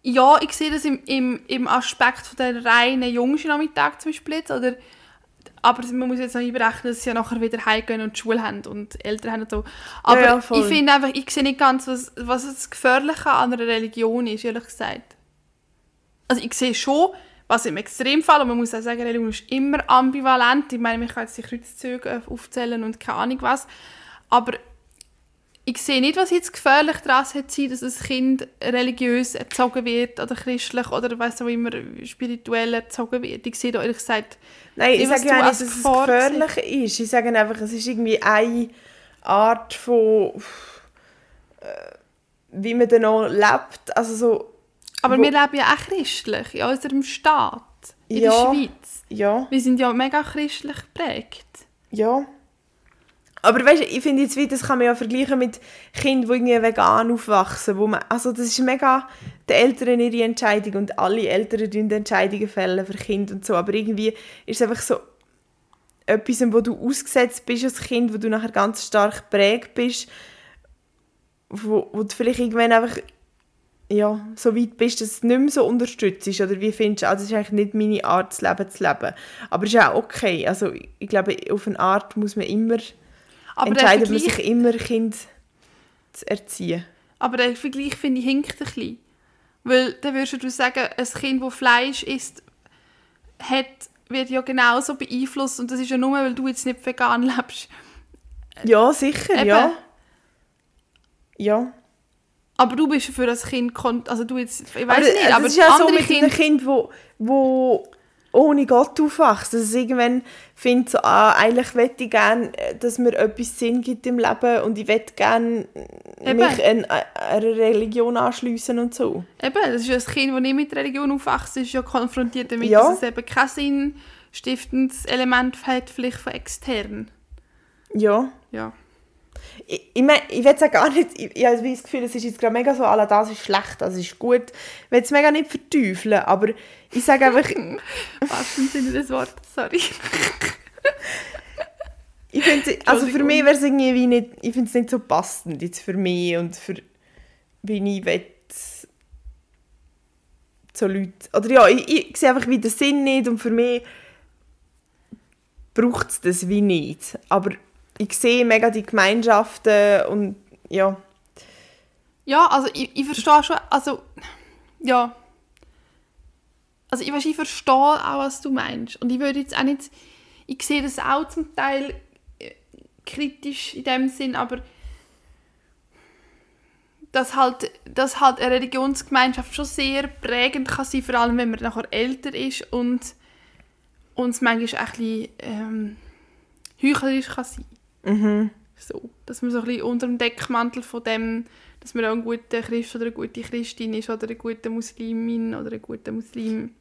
S2: Ja, ich sehe das im, im, im Aspekt von der reinen Jungsnachmittag zum Beispiel jetzt, oder aber man muss jetzt noch einberechnen, dass sie ja nachher wieder heimgehen und Schule haben und Eltern haben und so. Aber
S1: ja,
S2: ich finde einfach, ich sehe nicht ganz, was, was das Gefährliche an einer Religion ist, ehrlich gesagt. Also ich sehe schon, was im Extremfall, und man muss auch sagen, Religion ist immer ambivalent. Ich meine, ich kann jetzt die Kreuzzüge aufzählen und keine Ahnung was. Aber ich sehe nicht, was jetzt gefährlich daran hat, sein, dass ein Kind religiös erzogen wird oder christlich oder was auch immer spirituell erzogen wird. Ich sehe da ehrlich gesagt
S1: Nein, ich sage ja nicht, dass es gefährlich ist. Ich sage einfach, es ist irgendwie eine Art von äh, wie man dann noch lebt. Also so,
S2: Aber
S1: Wo-
S2: wir leben ja auch christlich in unserem Staat, in
S1: Ja.
S2: der Schweiz.
S1: ja.
S2: Wir sind ja mega christlich geprägt.
S1: Ja. Aber weißt du, ich finde jetzt, wie, das kann man ja vergleichen mit Kindern, die irgendwie vegan aufwachsen. Wo man, also das ist mega die Eltern ihre Entscheidung und alle Eltern tun Entscheidungen fällen für Kinder und so. Aber irgendwie ist es einfach so etwas, wo du ausgesetzt bist als Kind, wo du nachher ganz stark geprägt bist, wo, wo du vielleicht irgendwann einfach ja, so weit bist, dass du nicht mehr so unterstützt oder wie findest du, also das ist eigentlich nicht meine Art, das Leben zu leben. Aber es ist auch okay. Also ich glaube, auf eine Art muss man immer
S2: Aber der,
S1: entscheidet man sich immer, Kind zu erziehen.
S2: aber der Vergleich finde ich hinkt ein bisschen. Weil dann würdest du sagen, ein Kind, das Fleisch isst, hat, wird ja genauso beeinflusst und das ist ja nur, weil du jetzt nicht vegan lebst.
S1: Ja, sicher,
S2: Eben.
S1: ja. Ja.
S2: Aber du bist für das Kind, also du jetzt, ich weiß
S1: das-
S2: nicht,
S1: das
S2: aber
S1: ist ja so mit einem
S2: Kinder,
S1: Kind, wo, wo ohne Gott aufwachst, dass es irgendwann findet, so, ah, eigentlich möchte ich gerne, dass mir etwas Sinn gibt im Leben und ich möchte gerne
S2: Eben.
S1: mich an, an einer Religion anschliessen und so.
S2: eben, das ist ja ein Kind, das nicht mit Religion aufwächst, ist ja konfrontiert damit,
S1: Ja.
S2: dass es eben kein sinnstiftendes Element hat, vielleicht von extern.
S1: Ja.
S2: Ja.
S1: Ich, ich, mein, ich will es auch gar nicht, ich, ich habe das Gefühl, es ist jetzt gerade mega so, «Alla, das ist schlecht, das ist gut. Ich will es mega nicht verteufeln, aber ich sage einfach,
S2: Was im Sinne des Wortes, sorry.
S1: ich finde, also für mich wäre es irgendwie wie nicht, ich finde es nicht so passend jetzt für mich und für, wie ich will so Leute, oder ja, ich, ich sehe einfach wie den Sinn nicht und für mich braucht es das wie nicht. Aber ich sehe mega die Gemeinschaften und ja.
S2: Ja, also ich, ich verstehe schon, also ja. Also ich, weißt, ich verstehe auch, was du meinst. Und ich würde jetzt auch nicht, ich sehe das auch zum Teil äh, kritisch in dem Sinn, aber dass halt, dass halt eine Religionsgemeinschaft schon sehr prägend kann sein, vor allem wenn man nachher älter ist und uns manchmal auch ein bisschen ähm, heuchlerisch kann sein.
S1: Mhm.
S2: So, dass man so ein bisschen unter dem Deckmantel von dem, dass man auch ein guter Christ oder eine gute Christin ist oder eine gute Muslimin oder ein guter Muslim.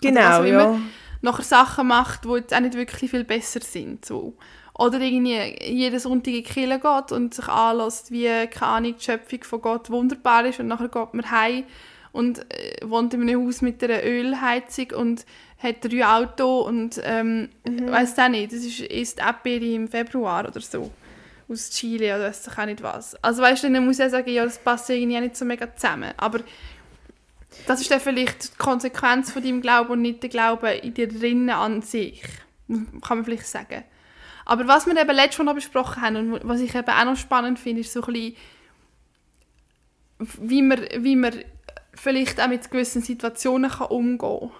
S1: Genau,
S2: auch
S1: ja.
S2: nachher Sachen macht, die jetzt auch nicht wirklich viel besser sind. So. Oder irgendwie jeden Sonntag in die Kirche geht und sich anlässt, wie keine Ahnung, die Schöpfung von Gott wunderbar ist und nachher geht man heim und äh, wohnt in einem Haus mit einer Ölheizung und hat drei Autos und ähm,
S1: Mhm.
S2: weiss auch nicht, das ist, ist Erdbeere im Februar oder so aus Chile oder weiss ich auch nicht was. Also weißt du, dann muss ich sagen, ja, das passt irgendwie auch nicht so mega zusammen. Aber das ist dann vielleicht die Konsequenz von deinem Glauben und nicht der Glaube in dir drinnen an sich. Kann man vielleicht sagen. Aber was wir eben letztes Mal noch besprochen haben und was ich eben auch noch spannend finde, ist so ein bisschen, wie man, wie man vielleicht auch mit gewissen Situationen kann umgehen kann,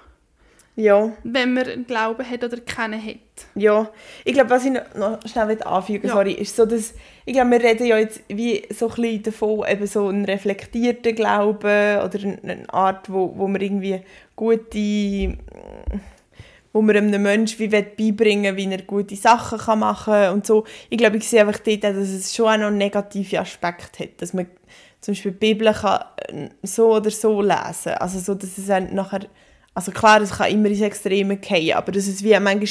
S1: Ja,
S2: wenn man einen Glauben hat oder keinen hat.
S1: ja. Ich glaube, was ich noch- schnell will anfügen
S2: Ja.
S1: sorry, ist so, dass ich glaube, wir reden ja jetzt wie so ein bisschen davon, eben so einen reflektierten Glauben oder eine Art, wo, wo man irgendwie gute, wo man einem Menschen wie will beibringen wie er gute Sachen kann machen und so. Ich glaube, ich sehe einfach dort, dass es schon auch noch negative Aspekte hat, dass man zum Beispiel die Bibel kann äh, so oder so lesen, also so, dass es dann nachher, also klar, es kann immer ins Extreme gehen, aber dass es wie manchmal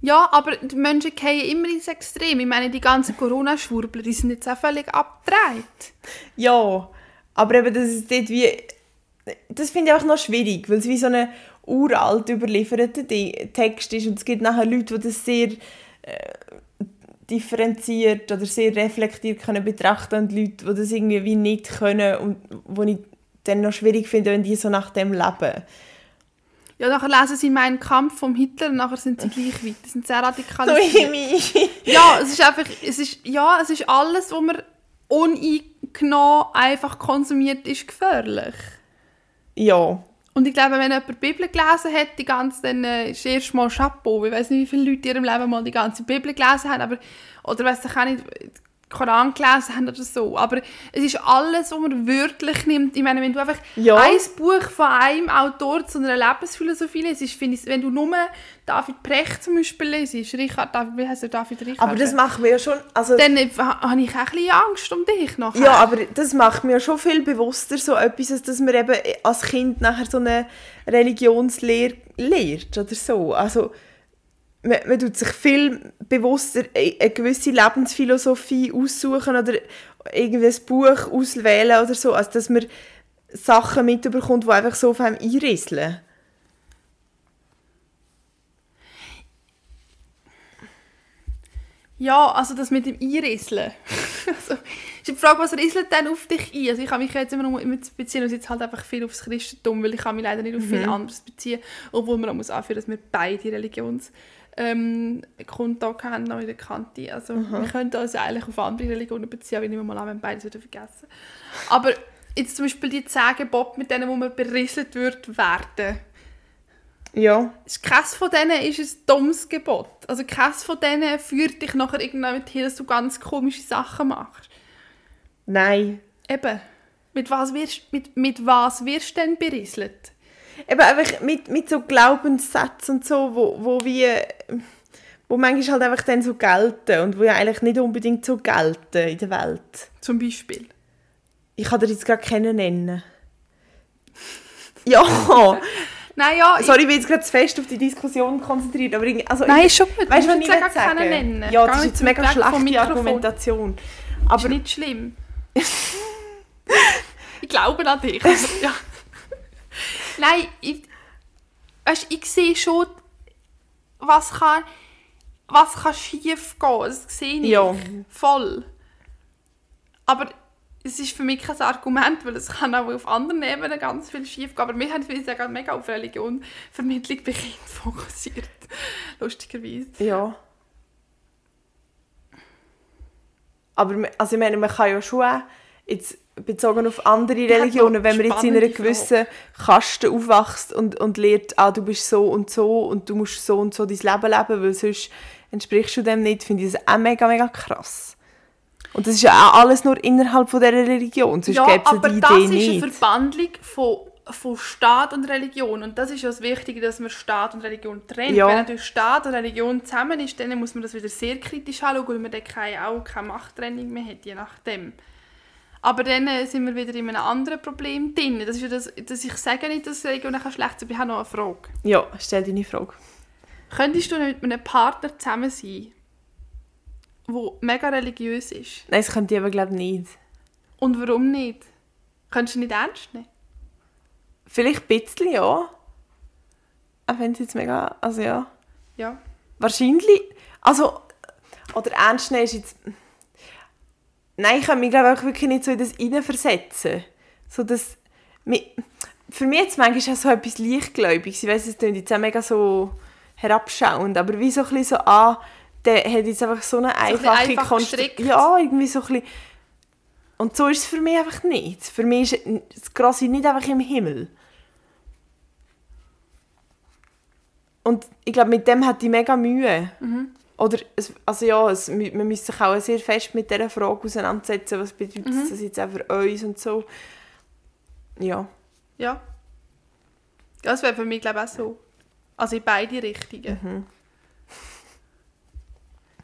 S2: Ja, aber die Menschen gehen immer ins Extrem. Ich meine, die ganzen Corona-Schwurbler, die sind jetzt auch völlig abgedreht.
S1: Ja, aber eben, das ist dort wie... Das finde ich einfach noch schwierig, weil es wie so ein uralt überlieferter Text ist und es gibt nachher Leute, die das sehr äh, differenziert oder sehr reflektiert können betrachten und Leute, die das irgendwie wie nicht können und wo ich dann noch schwierig finde, wenn die so nach dem leben.
S2: Ja, nachher lesen sie meinen Kampf vom Hitler und nachher sind sie gleich weit. Die sind sehr
S1: So
S2: radikalisiert. ja, es ist einfach, es ist, ja, es ist alles, was man uneingenommen einfach konsumiert, ist gefährlich.
S1: Ja,
S2: Und ich glaube, wenn jemand die Bibel gelesen hat, die ganze, dann äh, ist erst mal Chapeau. Ich weiß nicht, wie viele Leute in ihrem Leben mal die ganze Bibel gelesen haben, aber, oder weiß ich auch nicht, Koran gelesen haben oder so. Aber es ist alles, was man wörtlich nimmt. Ich meine, wenn du einfach
S1: Ja.
S2: ein Buch von einem Autor zu einer Lebensphilosophie liest, finde ich, wenn du nur David Precht zum Beispiel liest, Richard, David, wie heißt er, David Richard?
S1: aber das macht mir ja schon... Also,
S2: dann äh, ha- habe ich auch ein bisschen Angst um dich nachher.
S1: Ja, aber das macht mir schon viel bewusster so etwas, dass man eben als Kind nachher so eine Religionslehre lehrt oder so. Also man, man tut sich viel bewusster e- eine gewisse Lebensphilosophie aussuchen oder irgendwie ein Buch auswählen oder so, als dass man Sachen mitbekommt, die einfach so auf einem einrisseln.
S2: Ja, also das mit dem Einrisseln. also, ist die Frage, was risselt denn auf dich ein? Also ich kann mich jetzt immer noch immer beziehen, und jetzt halt einfach viel aufs Christentum, weil ich kann mich leider nicht auf viel anderes beziehen, obwohl man auch muss anführen, dass wir beide Religions ähm, Grundtag haben noch in der Kante. Also wir könnten uns eigentlich auf andere Religionen beziehen, aber ich mal an, wenn beides wieder vergessen. Aber jetzt zum Beispiel die zehn Gebote, mit denen wo man berisselt wird werden.
S1: Ja,
S2: Keines von denen ist ein dummes Gebot. Also keines von denen führt dich nachher irgendwann hin, dass du ganz komische Sachen machst.
S1: nein.
S2: Eben. Mit was wirst, mit, mit was wirst du denn berieselt?
S1: Eben einfach mit, mit so Glaubenssätzen und so, wo, wo wie wo manchmal halt einfach dann so gelten und wo ja eigentlich nicht unbedingt so gelten in der Welt.
S2: Zum Beispiel.
S1: Ich kann dir jetzt gerade keinen nennen. Ja,
S2: Nein, ja,
S1: sorry, ich bin jetzt gerade zu fest auf die Diskussion konzentriert, aber also
S2: Nein,
S1: ich,
S2: schon gut.
S1: weißt du, was ich
S2: keinen
S1: sagen?
S2: nennen.
S1: Ja, das ist jetzt mega schlechte. Argumentation.
S2: Aber
S1: Aber
S2: ist nicht schlimm. ich glaube an dich. Also, ja. Nein, ich, weißt, ich sehe schon, was kann, was kann schief gehen. Das sehe ich.
S1: Ja.
S2: Voll. Aber es ist für mich kein Argument, weil es kann auch auf anderen Ebenen ganz viel schief gehen. Aber wir haben uns ja gerade mega auf Religion, Vermittlung bei Kindern fokussiert. Lustigerweise.
S1: Ja. Aber also ich meine, man kann ja schon jetzt bezogen auf andere Religionen, wenn man jetzt in einer gewissen Kaste aufwächst und, und lernt, ah, du bist so und so und du musst so und so dein Leben leben, weil sonst entsprichst du dem nicht, finde ich das auch mega, mega krass. Und das ist ja auch alles nur innerhalb von dieser Religion, sonst
S2: ja,
S1: gäbe es ja
S2: aber
S1: die
S2: das
S1: Idee
S2: ist
S1: nicht.
S2: eine Verbandlung von, von Staat und Religion. Und das ist ja das Wichtige, dass man Staat und Religion trennt.
S1: Ja.
S2: Wenn natürlich Staat und Religion zusammen ist, dann muss man das wieder sehr kritisch anschauen, weil man dann keine, auch keine Machttrennung mehr hat, je nachdem. Aber dann äh, sind wir wieder in einem anderen Problem drin. Das ist ja das, dass ich sage nicht, dass nachher schlecht aber ich habe noch eine Frage.
S1: Ja, stell deine Frage.
S2: Könntest du mit einem Partner zusammen sein, der mega religiös ist?
S1: Nein, das könnte ich aber glaube nicht.
S2: Und warum nicht? Könntest du nicht ernst nehmen?
S1: Vielleicht ein bisschen, ja. Auch wenn es jetzt mega, also ja.
S2: Ja.
S1: Wahrscheinlich. Also, oder ernst nehmen ist jetzt. Nein, ich kann mich glaube auch wirklich nicht so in das hineinversetzen. So dass. Für mich jetzt manchmal auch so etwas Leichtgläubiges. Ich weiss, es klingt jetzt auch mega so herabschauend, aber wie so ein bisschen so, ah, der hat jetzt einfach so eine
S2: ein
S1: einfache
S2: einfach
S1: Konstru-
S2: gestrickt.
S1: Ja, irgendwie so ein bisschen. Und so ist es für mich einfach nicht. Für mich ist das Grosse nicht einfach im Himmel. Und ich glaube, mit dem hat die mega Mühe. Oder, es, also ja, es, man müsste sich auch sehr fest mit dieser Frage auseinandersetzen, was bedeutet das jetzt auch für uns und so. Ja.
S2: Ja. Das wäre für mich, glaube ich, auch so. Also in beide Richtungen.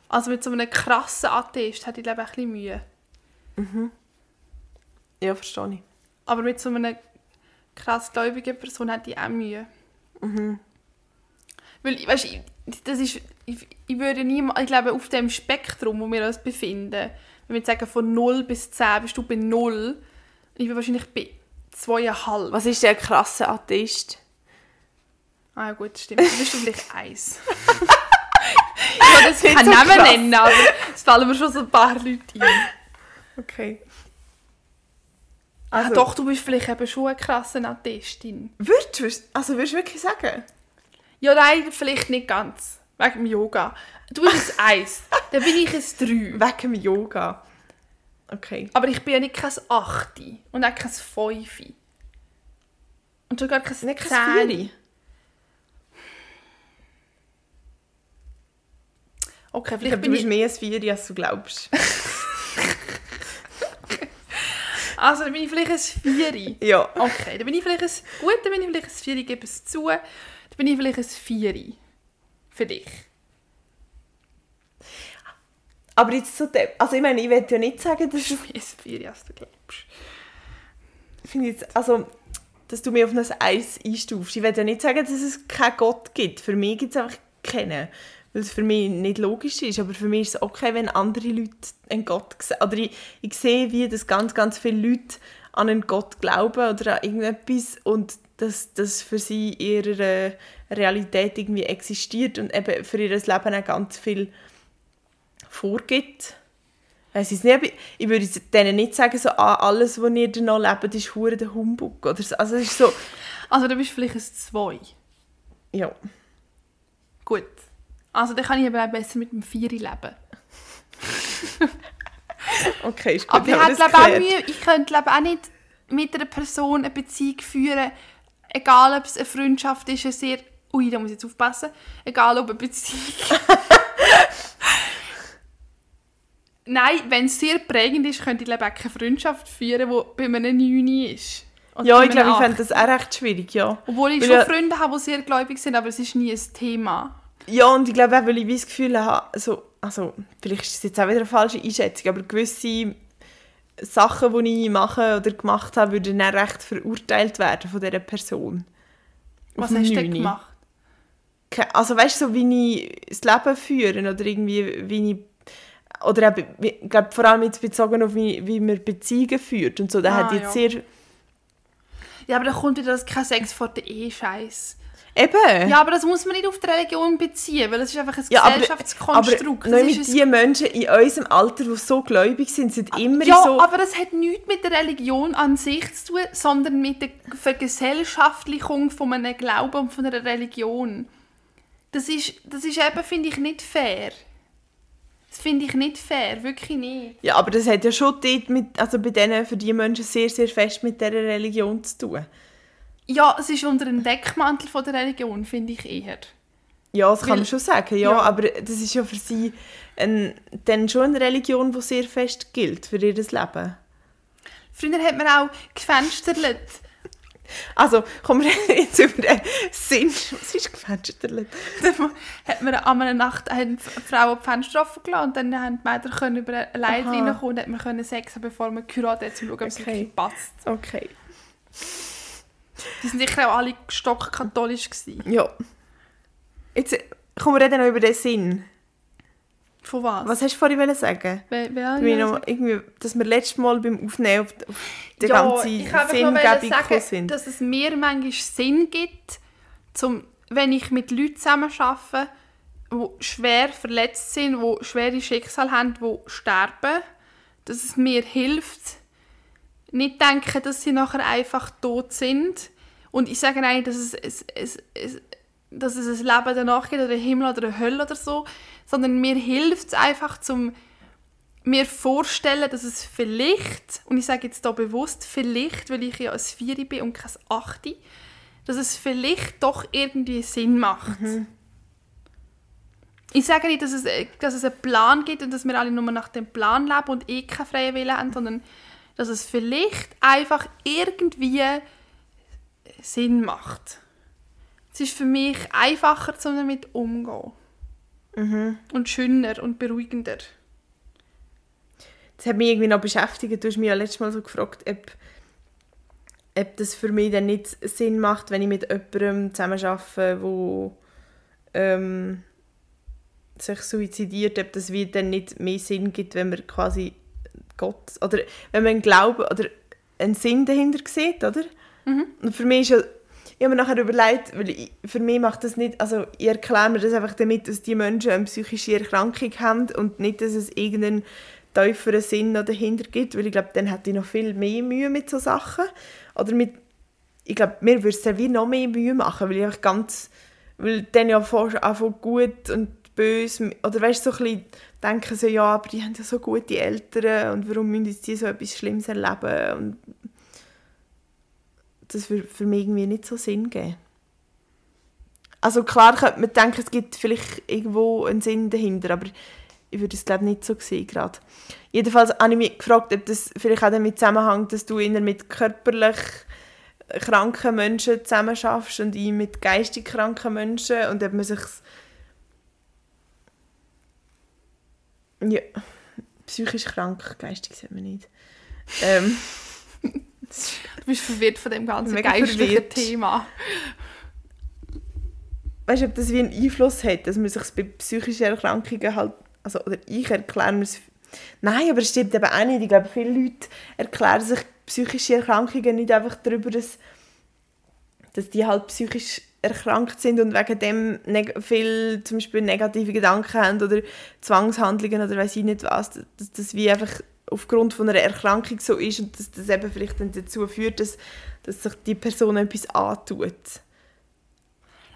S2: Also mit so einem krassen Atheist hätte ich, glaube ich, ein bisschen Mühe.
S1: Ja, verstehe ich.
S2: Aber mit so einer krass gläubigen Person hätte ich auch Mühe. Weil, weißt ich- das ist, ich, ich würde niemals, ich glaube, auf dem Spektrum, wo wir uns befinden, wenn wir sagen, von 0 bis 10 bist du bei 0, ich bin wahrscheinlich bei 2,5.
S1: Was ist der krasse Atheist?
S2: Ah ja, gut, stimmt. Dann bist du vielleicht eins. ich will jetzt
S1: Nicht
S2: keinen
S1: so
S2: Namen
S1: krass.
S2: nennen, aber es fallen mir schon so ein paar Leute ein.
S1: Okay.
S2: Also, doch, du bist vielleicht eben schon eine krasse Atheistin.
S1: Würdest du, also würdest du wirklich sagen?
S2: Ja, nein, vielleicht nicht ganz. Wegen dem Yoga. Du bist ein Eis, dann bin ich ein Drei.
S1: Wegen dem Yoga. Okay.
S2: Aber ich bin ja nicht kein Achti und auch kein Fünfi. Und sogar kein
S1: Nicht kein
S2: Zehni.
S1: Vieri?
S2: Okay,
S1: Ich
S2: vielleicht
S1: glaube, du
S2: bin
S1: bist
S2: ich...
S1: mehr ein Vieri, als du glaubst.
S2: Also, dann bin ich vielleicht ein Vieri.
S1: ja.
S2: Okay, dann bin ich vielleicht ein... Gut, dann bin ich vielleicht ein Vieri, gebe es zu. Bin ich vielleicht ein Vieri. Für dich.
S1: Aber jetzt zu dem, also ich meine, ich will ja nicht sagen, dass
S2: Du
S1: es,
S2: bist ein Vieri, als du glaubst.
S1: finde jetzt, also, dass du mich auf ein Eis einstufst. Ich will ja nicht sagen, dass es keinen Gott gibt. Für mich gibt es einfach keinen. Weil es für mich nicht logisch ist. Aber für mich ist es okay, wenn andere Leute einen Gott sehen. Oder ich, ich sehe, wie das ganz, ganz viele Leute an einen Gott glauben oder an irgendetwas und dass das für sie in ihrer Realität irgendwie existiert und eben für ihr Leben auch ganz viel vorgibt. Weiss ich's nicht, ich würde denen nicht sagen, so, ah, alles, was ihr da noch lebt, ist hure der Humbug. Oder so. Also ist so,
S2: Also, du bist vielleicht ein Zwei.
S1: ja.
S2: Gut. Also, dann kann ich aber auch besser mit dem Vieri leben.
S1: Okay, ist gut.
S2: Aber ich, ich könnte auch nicht mit einer Person eine Beziehung führen, egal ob es eine Freundschaft ist, eine sehr... Ui, da muss ich jetzt aufpassen. Egal ob eine Beziehung... Nein, wenn es sehr prägend ist, könnte ich keine Freundschaft führen, die bei einem 9 ist. Oder
S1: Ja, ich glaube, ich fände
S2: 8.
S1: das auch recht schwierig, ja.
S2: Obwohl ich
S1: Weil
S2: schon
S1: ja-
S2: Freunde habe, die sehr gläubig sind, aber es ist nie ein Thema.
S1: Ja, und ich glaube auch, weil ich das Gefühl habe, also, also, vielleicht ist das jetzt auch wieder eine falsche Einschätzung, aber gewisse Sachen, die ich mache oder gemacht habe, würden dann recht verurteilt werden von dieser Person.
S2: Was hast du denn gemacht?
S1: Also weißt du, so wie ich das Leben führe oder irgendwie, wie ich oder ich glaube vor allem jetzt bezogen auf wie, wie man Beziehungen führt und so, da
S2: Ah,
S1: hat jetzt
S2: ja.
S1: sehr,
S2: Ja, aber da kommt wieder das kein Sex vor der Ehe-Scheiß.
S1: Eben.
S2: Ja, aber das muss man nicht auf die Religion beziehen, weil es ist einfach ein
S1: Ja, aber-
S2: Gesellschaftskonstrukt.
S1: Aber
S2: ist
S1: mit die Menschen in unserem Alter, die so gläubig sind, sind immer
S2: ja,
S1: so...
S2: aber das hat nichts mit der Religion an sich zu tun, sondern mit der Vergesellschaftlichung von einem Glauben und von einer Religion. Das ist, das ist eben, finde ich, nicht fair. Das finde ich nicht fair, wirklich nicht.
S1: Ja, aber das hat ja schon dort mit, also bei denen, für die Menschen sehr, sehr fest mit dieser Religion zu tun.
S2: Ja, es ist unter einem Deckmantel von der Religion, finde ich eher.
S1: Ja, das kann
S2: Weil-
S1: man schon sagen, ja,
S2: Ja.
S1: aber das ist ja für sie ein, dann schon eine Religion, die sehr fest gilt für ihr Leben.
S2: Früher hat man auch gefensterlet.
S1: Also, kommen wir jetzt über den Sinn. Was ist gefensterlet?
S2: Da hat man an einer Nacht haben die Frauen die Fenster offen gelassen und dann haben die Männer können über eine
S1: Aha.
S2: reinkommen und hat man können Sex haben, bevor man geheiratet hat, um zu schauen, ob es
S1: Okay.
S2: passt.
S1: Okay.
S2: Die sind sicher auch alle stockkatholisch gewesen.
S1: Ja. Jetzt kommen wir reden noch über den Sinn.
S2: Von was?
S1: Was hast du vorhin sagen?
S2: Wer, wer
S1: Ich noch irgendwie, dass wir letztes Mal beim Aufnehmen auf, auf die
S2: ja,
S1: ganze Sinngebung
S2: sagen,
S1: sind.
S2: dass es mir manchmal Sinn gibt, zum, wenn ich mit Leuten zusammen arbeite, die schwer verletzt sind, die schwere Schicksale haben, die sterben, dass es mir hilft, nicht denken, dass sie nachher einfach tot sind. Und ich sage nicht, dass es, es, es, es, dass es ein Leben danach gibt oder einen Himmel oder eine Hölle oder so, sondern mir hilft es einfach zum mir vorstellen, dass es vielleicht, und ich sage jetzt hier bewusst vielleicht, weil ich ja ein Vieri bin und kein Achte, dass es vielleicht doch irgendwie Sinn macht. Ich sage nicht, dass es, dass es einen Plan gibt und dass wir alle nur nach dem Plan leben und eh keinen freien Willen haben, sondern dass es vielleicht einfach irgendwie Sinn macht. Es ist für mich einfacher, um damit umzugehen. Und schöner und beruhigender.
S1: Das hat mich irgendwie noch beschäftigt. Du hast mich ja letztes Mal so gefragt, ob, ob das für mich dann nicht Sinn macht, wenn ich mit jemandem zusammenarbeite, wo ähm, sich suizidiert, ob das wie dann nicht mehr Sinn gibt, wenn man quasi Gott, oder wenn man Glauben oder einen Sinn dahinter sieht, oder? Und für mich ist ja, ich habe mir nachher überlegt, weil ich, für mich macht das nicht, also ich erkläre mir das einfach damit, dass die Menschen eine psychische Erkrankung haben und nicht, dass es irgendeinen tieferen Sinn dahinter gibt, weil ich glaube, dann hätte ich noch viel mehr Mühe mit so Sachen. Oder mit, ich glaube, mir würde es wie noch mehr Mühe machen, weil ich einfach ganz, weil dann ja fast einfach gut und böse, oder weißt so ein denken so, ja, aber die haben ja so gute Eltern und warum müssen die so etwas Schlimmes erleben und das würde für mich irgendwie nicht so Sinn geben. Also klar könnte man denken, es gibt vielleicht irgendwo einen Sinn dahinter, aber ich würde es glaube nicht so sehen gerade. Jedenfalls habe ich mich gefragt, ob das vielleicht auch damit zusammenhängt, dass du eher mit körperlich kranken Menschen zusammen schaffst und ich mit geistig kranken Menschen und ob man sich ja psychisch krank, geistig sieht man nicht. Ähm,
S2: Du bist verwirrt von dem ganzen
S1: Mega
S2: geistlichen
S1: verwirrt.
S2: Thema.
S1: weißt du, ob das wie einen Einfluss hat, dass man sich bei psychischen Erkrankungen halt, also, oder ich erkläre mir es, nein, aber es stimmt eben auch nicht. Ich glaube, viele Leute erklären sich psychische Erkrankungen nicht einfach darüber, dass, dass die halt psychisch erkrankt sind und wegen dem viel zum Beispiel negative Gedanken haben oder Zwangshandlungen oder weiß ich nicht was, dass das wie einfach aufgrund von einer Erkrankung so ist und dass das eben vielleicht dann dazu führt, dass, dass sich die Person etwas antut.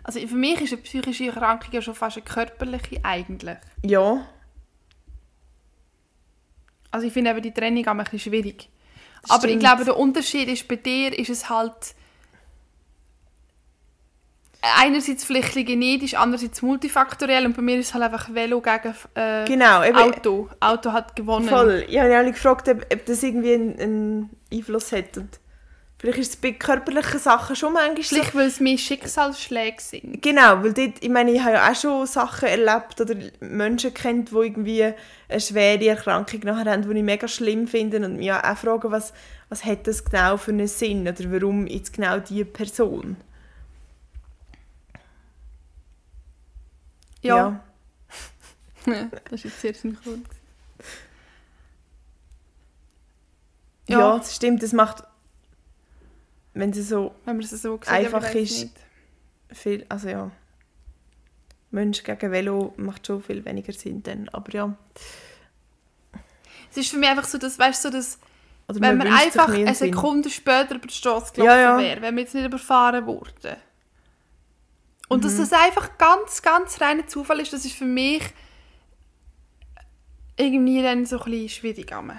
S2: Also für mich ist eine psychische Erkrankung ja schon fast eine körperliche eigentlich.
S1: Ja,
S2: Also ich finde eben die Trennung auch ein bisschen schwierig.
S1: Das
S2: Aber ich
S1: stimmt.
S2: glaube, der Unterschied ist, bei dir ist es halt einerseits vielleicht genetisch, andererseits multifaktoriell und bei mir ist es halt einfach Velo gegen äh,
S1: genau. Eben,
S2: Auto. Auto hat gewonnen.
S1: Voll. Ich habe mich gefragt, ob, ob das irgendwie einen, einen Einfluss hat. Und vielleicht ist es bei körperlichen Sachen schon manchmal so.
S2: Vielleicht, weil es mehr Schicksalsschläge sind.
S1: Genau, weil dort, ich meine, ich habe ja auch schon Sachen erlebt oder Menschen kennt, die irgendwie eine schwere Erkrankung nachher haben, die ich mega schlimm finde und mich auch fragen, was, was hat das genau für einen Sinn oder warum jetzt genau diese Person.
S2: Ja. das ist jetzt sehr synchron.
S1: Ja,
S2: Ja.
S1: das stimmt, das macht, wenn sie so
S2: Wenn man es so sieht,
S1: Einfach ist- viel, also ja, Mensch gegen Velo macht schon viel weniger Sinn dann, aber ja.
S2: Es ist für mich einfach so, dass, weißt du, so, dass
S1: Oder
S2: wenn man einfach eine
S1: Sinn.
S2: Sekunde später über die Straße gelaufen
S1: Ja, ja.
S2: wäre, wenn wir jetzt nicht überfahren wurden. Und
S1: Mhm.
S2: dass das einfach ganz, ganz reiner Zufall ist, das ist für mich irgendwie dann so ein bisschen schwierig. am.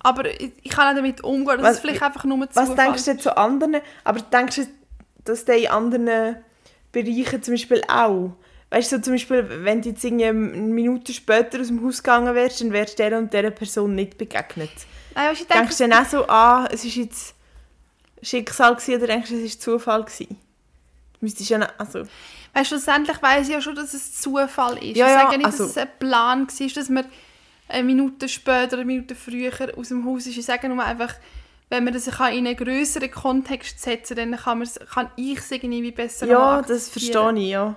S2: Aber ich, ich kann auch damit umgehen, dass
S1: Mhm. Was-
S2: es vielleicht einfach nur
S1: Was
S2: Zufall
S1: denkst du zu anderen, aber denkst du, dass die in anderen Bereichen zum Beispiel auch, weißt du, so zum Beispiel, wenn du jetzt eine Minute später aus dem Haus gegangen wärst, dann wärst du der und dieser Person nicht begegnet.
S2: Nein, weißt, ich denke,
S1: Denkst du dann auch so, ah, es ist jetzt Schicksal gewesen, oder denkst du, es ist Zufall gewesen? Müsstest ja, also,
S2: Weißt, schlussendlich weiss ich ja schon, dass es Zufall ist.
S1: Ja,
S2: ich
S1: ja,
S2: sage nicht,
S1: also-
S2: dass es ein Plan war, dass man eine Minute später oder eine Minute früher aus dem Haus ist. Ich sage nur einfach, wenn man das in einen größeren Kontext setzen kann, dann kann, man's- kann ich es irgendwie besser
S1: ja, das verstehe ich, ja.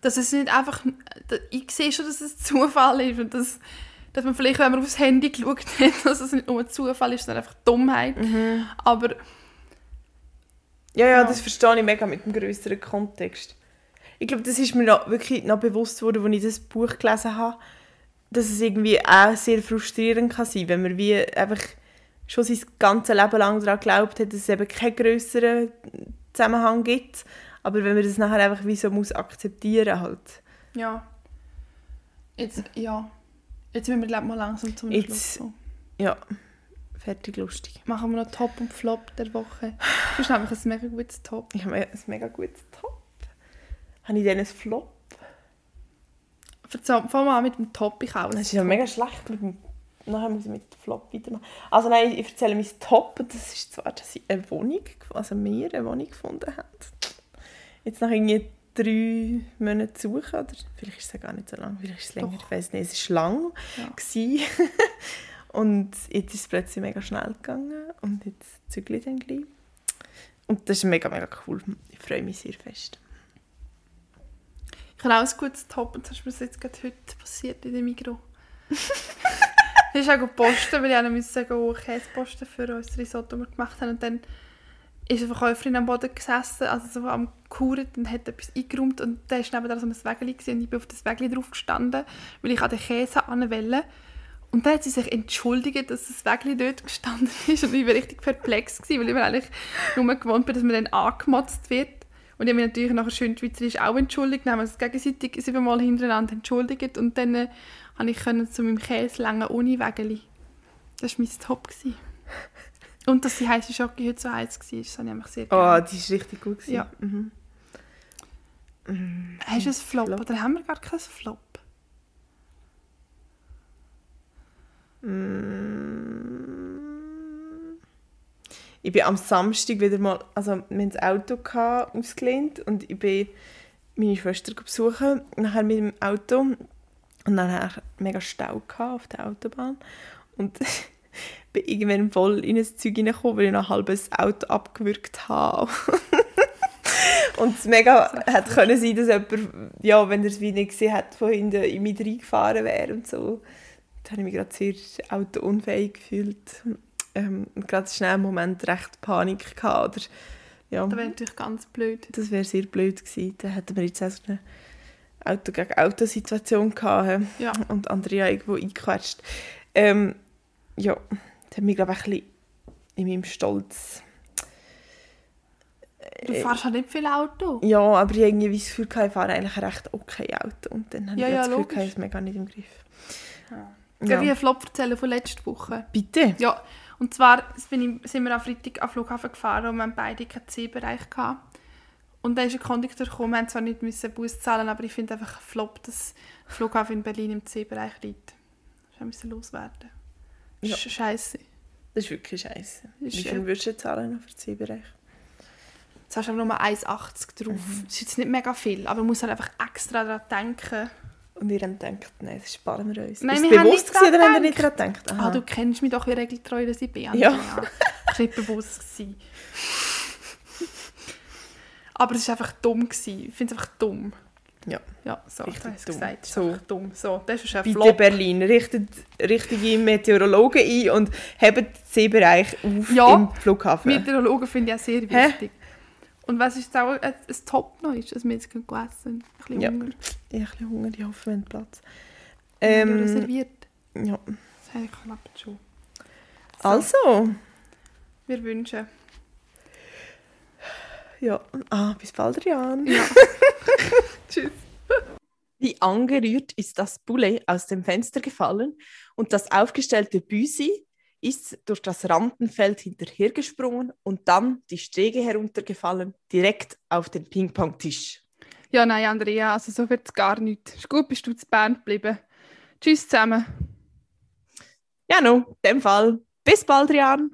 S2: Dass es nicht einfach... Ich sehe schon, dass es Zufall ist und dass, dass man vielleicht, wenn man aufs Handy geschaut hat, dass es nicht nur Zufall ist, sondern einfach Dummheit.
S1: Mhm.
S2: Aber
S1: Ja, ja, das verstehe ich mega mit dem größeren Kontext. Ich glaube, das ist mir noch, wirklich noch bewusst geworden, als ich das Buch gelesen habe, dass es irgendwie auch sehr frustrierend kann sein, wenn man wie einfach schon sein ganzes Leben lang daran glaubt hat, dass es eben keinen grösseren Zusammenhang gibt, aber wenn man das nachher einfach wie so muss akzeptieren halt.
S2: ja... Jetzt, ja... Jetzt müssen wir glaub, mal langsam zum
S1: Jetzt-
S2: Schluss kommen.
S1: Ja, fertig lustig.
S2: machen wir noch Top und Flop der Woche. Du hast nämlich ein mega gutes Top.
S1: Ich habe ein mega gutes Top. Habe ich dann ein Flop?
S2: Erzähl- Fang mal an mit dem Top. Ich auch.
S1: Das ist ja mega schlecht. Mit dem, nachher muss ich mit dem Flop weitermachen. Also nein, ich erzähle mein Top. und Das ist zwar, dass ich eine Wohnung, also wir eine Wohnung gefunden haben. Jetzt nach irgendwie drei Monaten suchen, oder vielleicht ist es ja gar nicht so lang, vielleicht ist es länger,
S2: Doch.
S1: ich weiß nicht, es war lang.
S2: Ja.
S1: und jetzt ist es plötzlich mega schnell gegangen und jetzt zügle ich dann gleich. Und das ist mega, mega cool. Ich freue mich sehr fest.
S2: Ich habe auch ein gutes Top und das ist mir jetzt gerade heute passiert in dem Mikro. ich ist auch posten, weil ich auch noch müssen gehen, Käse posten für unser Risotto, das wir gemacht haben. Und dann ist eine Verkäuferin am Boden gesessen, also so am Kuren und hat etwas eingeräumt und da war neben so ein Wägeli und ich bin auf das Wägeli drauf gestanden, weil ich an den Käse anwählen und dann hat sie sich entschuldigt, dass das Wägeli dort gestanden ist und ich war richtig perplex, gewesen, weil ich mir eigentlich nur gewohnt bin, dass man dann angemotzt wird. Und ich habe mich natürlich nachher schön schweizerisch auch entschuldigt, dann haben wir uns gegenseitig siebenmal hintereinander entschuldigt und dann äh, konnte ich können zu meinem Käse lange ohne Wägeli. Das war mein Top. Gewesen. Und dass die heiße Schocke heute so heiß war, das habe ich einfach sehr
S1: Oh,
S2: gerne.
S1: die ist richtig gut. gewesen.
S2: Ja.
S1: Mhm.
S2: Hast du ein Flop,
S1: Flop.
S2: oder haben wir gar kein Flop?
S1: Mm. Ich bin am Samstag wieder mal, also wir hatten das Auto gehabt, ausgelehnt und ich bin meine Schwester besuchen, nachher mit dem Auto und dann mega Stau auf der Autobahn und bin irgendwann voll in ein Zeug reingekommen, weil ich noch halb das Auto abgewürgt habe. und es mega hätte können sein, dass jemand, ja, wenn er es wie nicht gesehen hat, von hinten in mich reingefahren wäre und so. Da habe ich mich gerade sehr autounfähig gefühlt. Ähm, und gerade schnell einen Moment recht Panik gehabt. Oder, ja,
S2: Das wäre natürlich ganz blöd.
S1: das wäre sehr blöd gewesen. Da hätten wir jetzt auch so eine Auto gegen Auto-Situation gehabt. hä?
S2: Ja.
S1: Und Andrea irgendwo eingequetscht. Ähm, ja, das hat mich, glaube ich, ein bisschen in meinem Stolz...
S2: Du
S1: Äh,
S2: fährst halt nicht viel Auto.
S1: Ja, aber ich irgendwie das Gefühl, gehabt, ich fahre eigentlich ein recht okay Auto. Und dann habe
S2: Ja,
S1: ich
S2: ja,
S1: das Gefühl,
S2: logisch.
S1: gehabt, ich es mega nicht im Griff.
S2: Ich
S1: Ja.
S2: wie einen Flop erzählen von letzter Woche.
S1: Bitte?
S2: Ja, und zwar bin ich, sind wir am Freitag am Flughafen gefahren und wir haben beide keinen C-Bereich gehabt. Und dann ist ein Kondukteur gekommen, wir mussten zwar nicht müssen Bus zahlen, aber ich finde einfach ein Flop, dass der Flughafen in Berlin im C-Bereich liegt. Das müssen loswerden.
S1: Ja.
S2: Ja. Scheiße.
S1: Das ist wirklich scheiße. Wie
S2: Ist,
S1: viel
S2: äh,
S1: würdest du zahlen für den C-Bereich?
S2: Jetzt hast du aber nur 1,80 drauf. Das ist jetzt nicht mega viel, aber man muss halt einfach extra daran denken.
S1: Und ihr habt gedacht, nein, das sparen wir uns.
S2: Nein,
S1: ist es
S2: wir haben
S1: bewusst
S2: nicht
S1: gewesen, oder habt ihr nicht daran gedacht?
S2: Ah, du kennst mich doch, wie regeltreu dass ich bin.
S1: Ja.
S2: Das war nicht bewusst. Gewesen. Aber es war einfach dumm. Gewesen. Ich finde es einfach dumm.
S1: Ja.
S2: Ja, so,
S1: Richtig
S2: da hast du
S1: dumm.
S2: gesagt. Es ist
S1: So.
S2: einfach dumm. So, das ist ein
S1: Bitte
S2: Flop.
S1: Berlin, richtet richtige Meteorologen ein und hebt den C-Bereich auf
S2: Ja,
S1: im Flughafen.
S2: Meteorologen finde ich auch sehr
S1: Hä?
S2: wichtig. Und was ist jetzt auch ein, ein Top noch ist, dass wir jetzt gegessen Ein bisschen
S1: Ja.
S2: Hunger.
S1: Ich habe ein bisschen Hunger, ich hoffe, wir haben Platz.
S2: Ähm,
S1: Ähm,
S2: reserviert.
S1: ja.
S2: Das habe ich geklappt schon. So,
S1: Also,
S2: Wir wünschen.
S1: ja. Ah, bis bald, Jan.
S2: Ja. Tschüss.
S1: Wie angerührt ist das Poulet aus dem Fenster gefallen und das aufgestellte Büsi ist durch das Randenfeld hinterhergesprungen und dann die Stege heruntergefallen, direkt auf den Ping-Pong-Tisch.
S2: Ja, nein, Andrea, also so wird es gar nicht. Ist gut, bist du zu Bern geblieben. Tschüss zusammen.
S1: Ja, no, in dem Fall. Bis bald, Jan.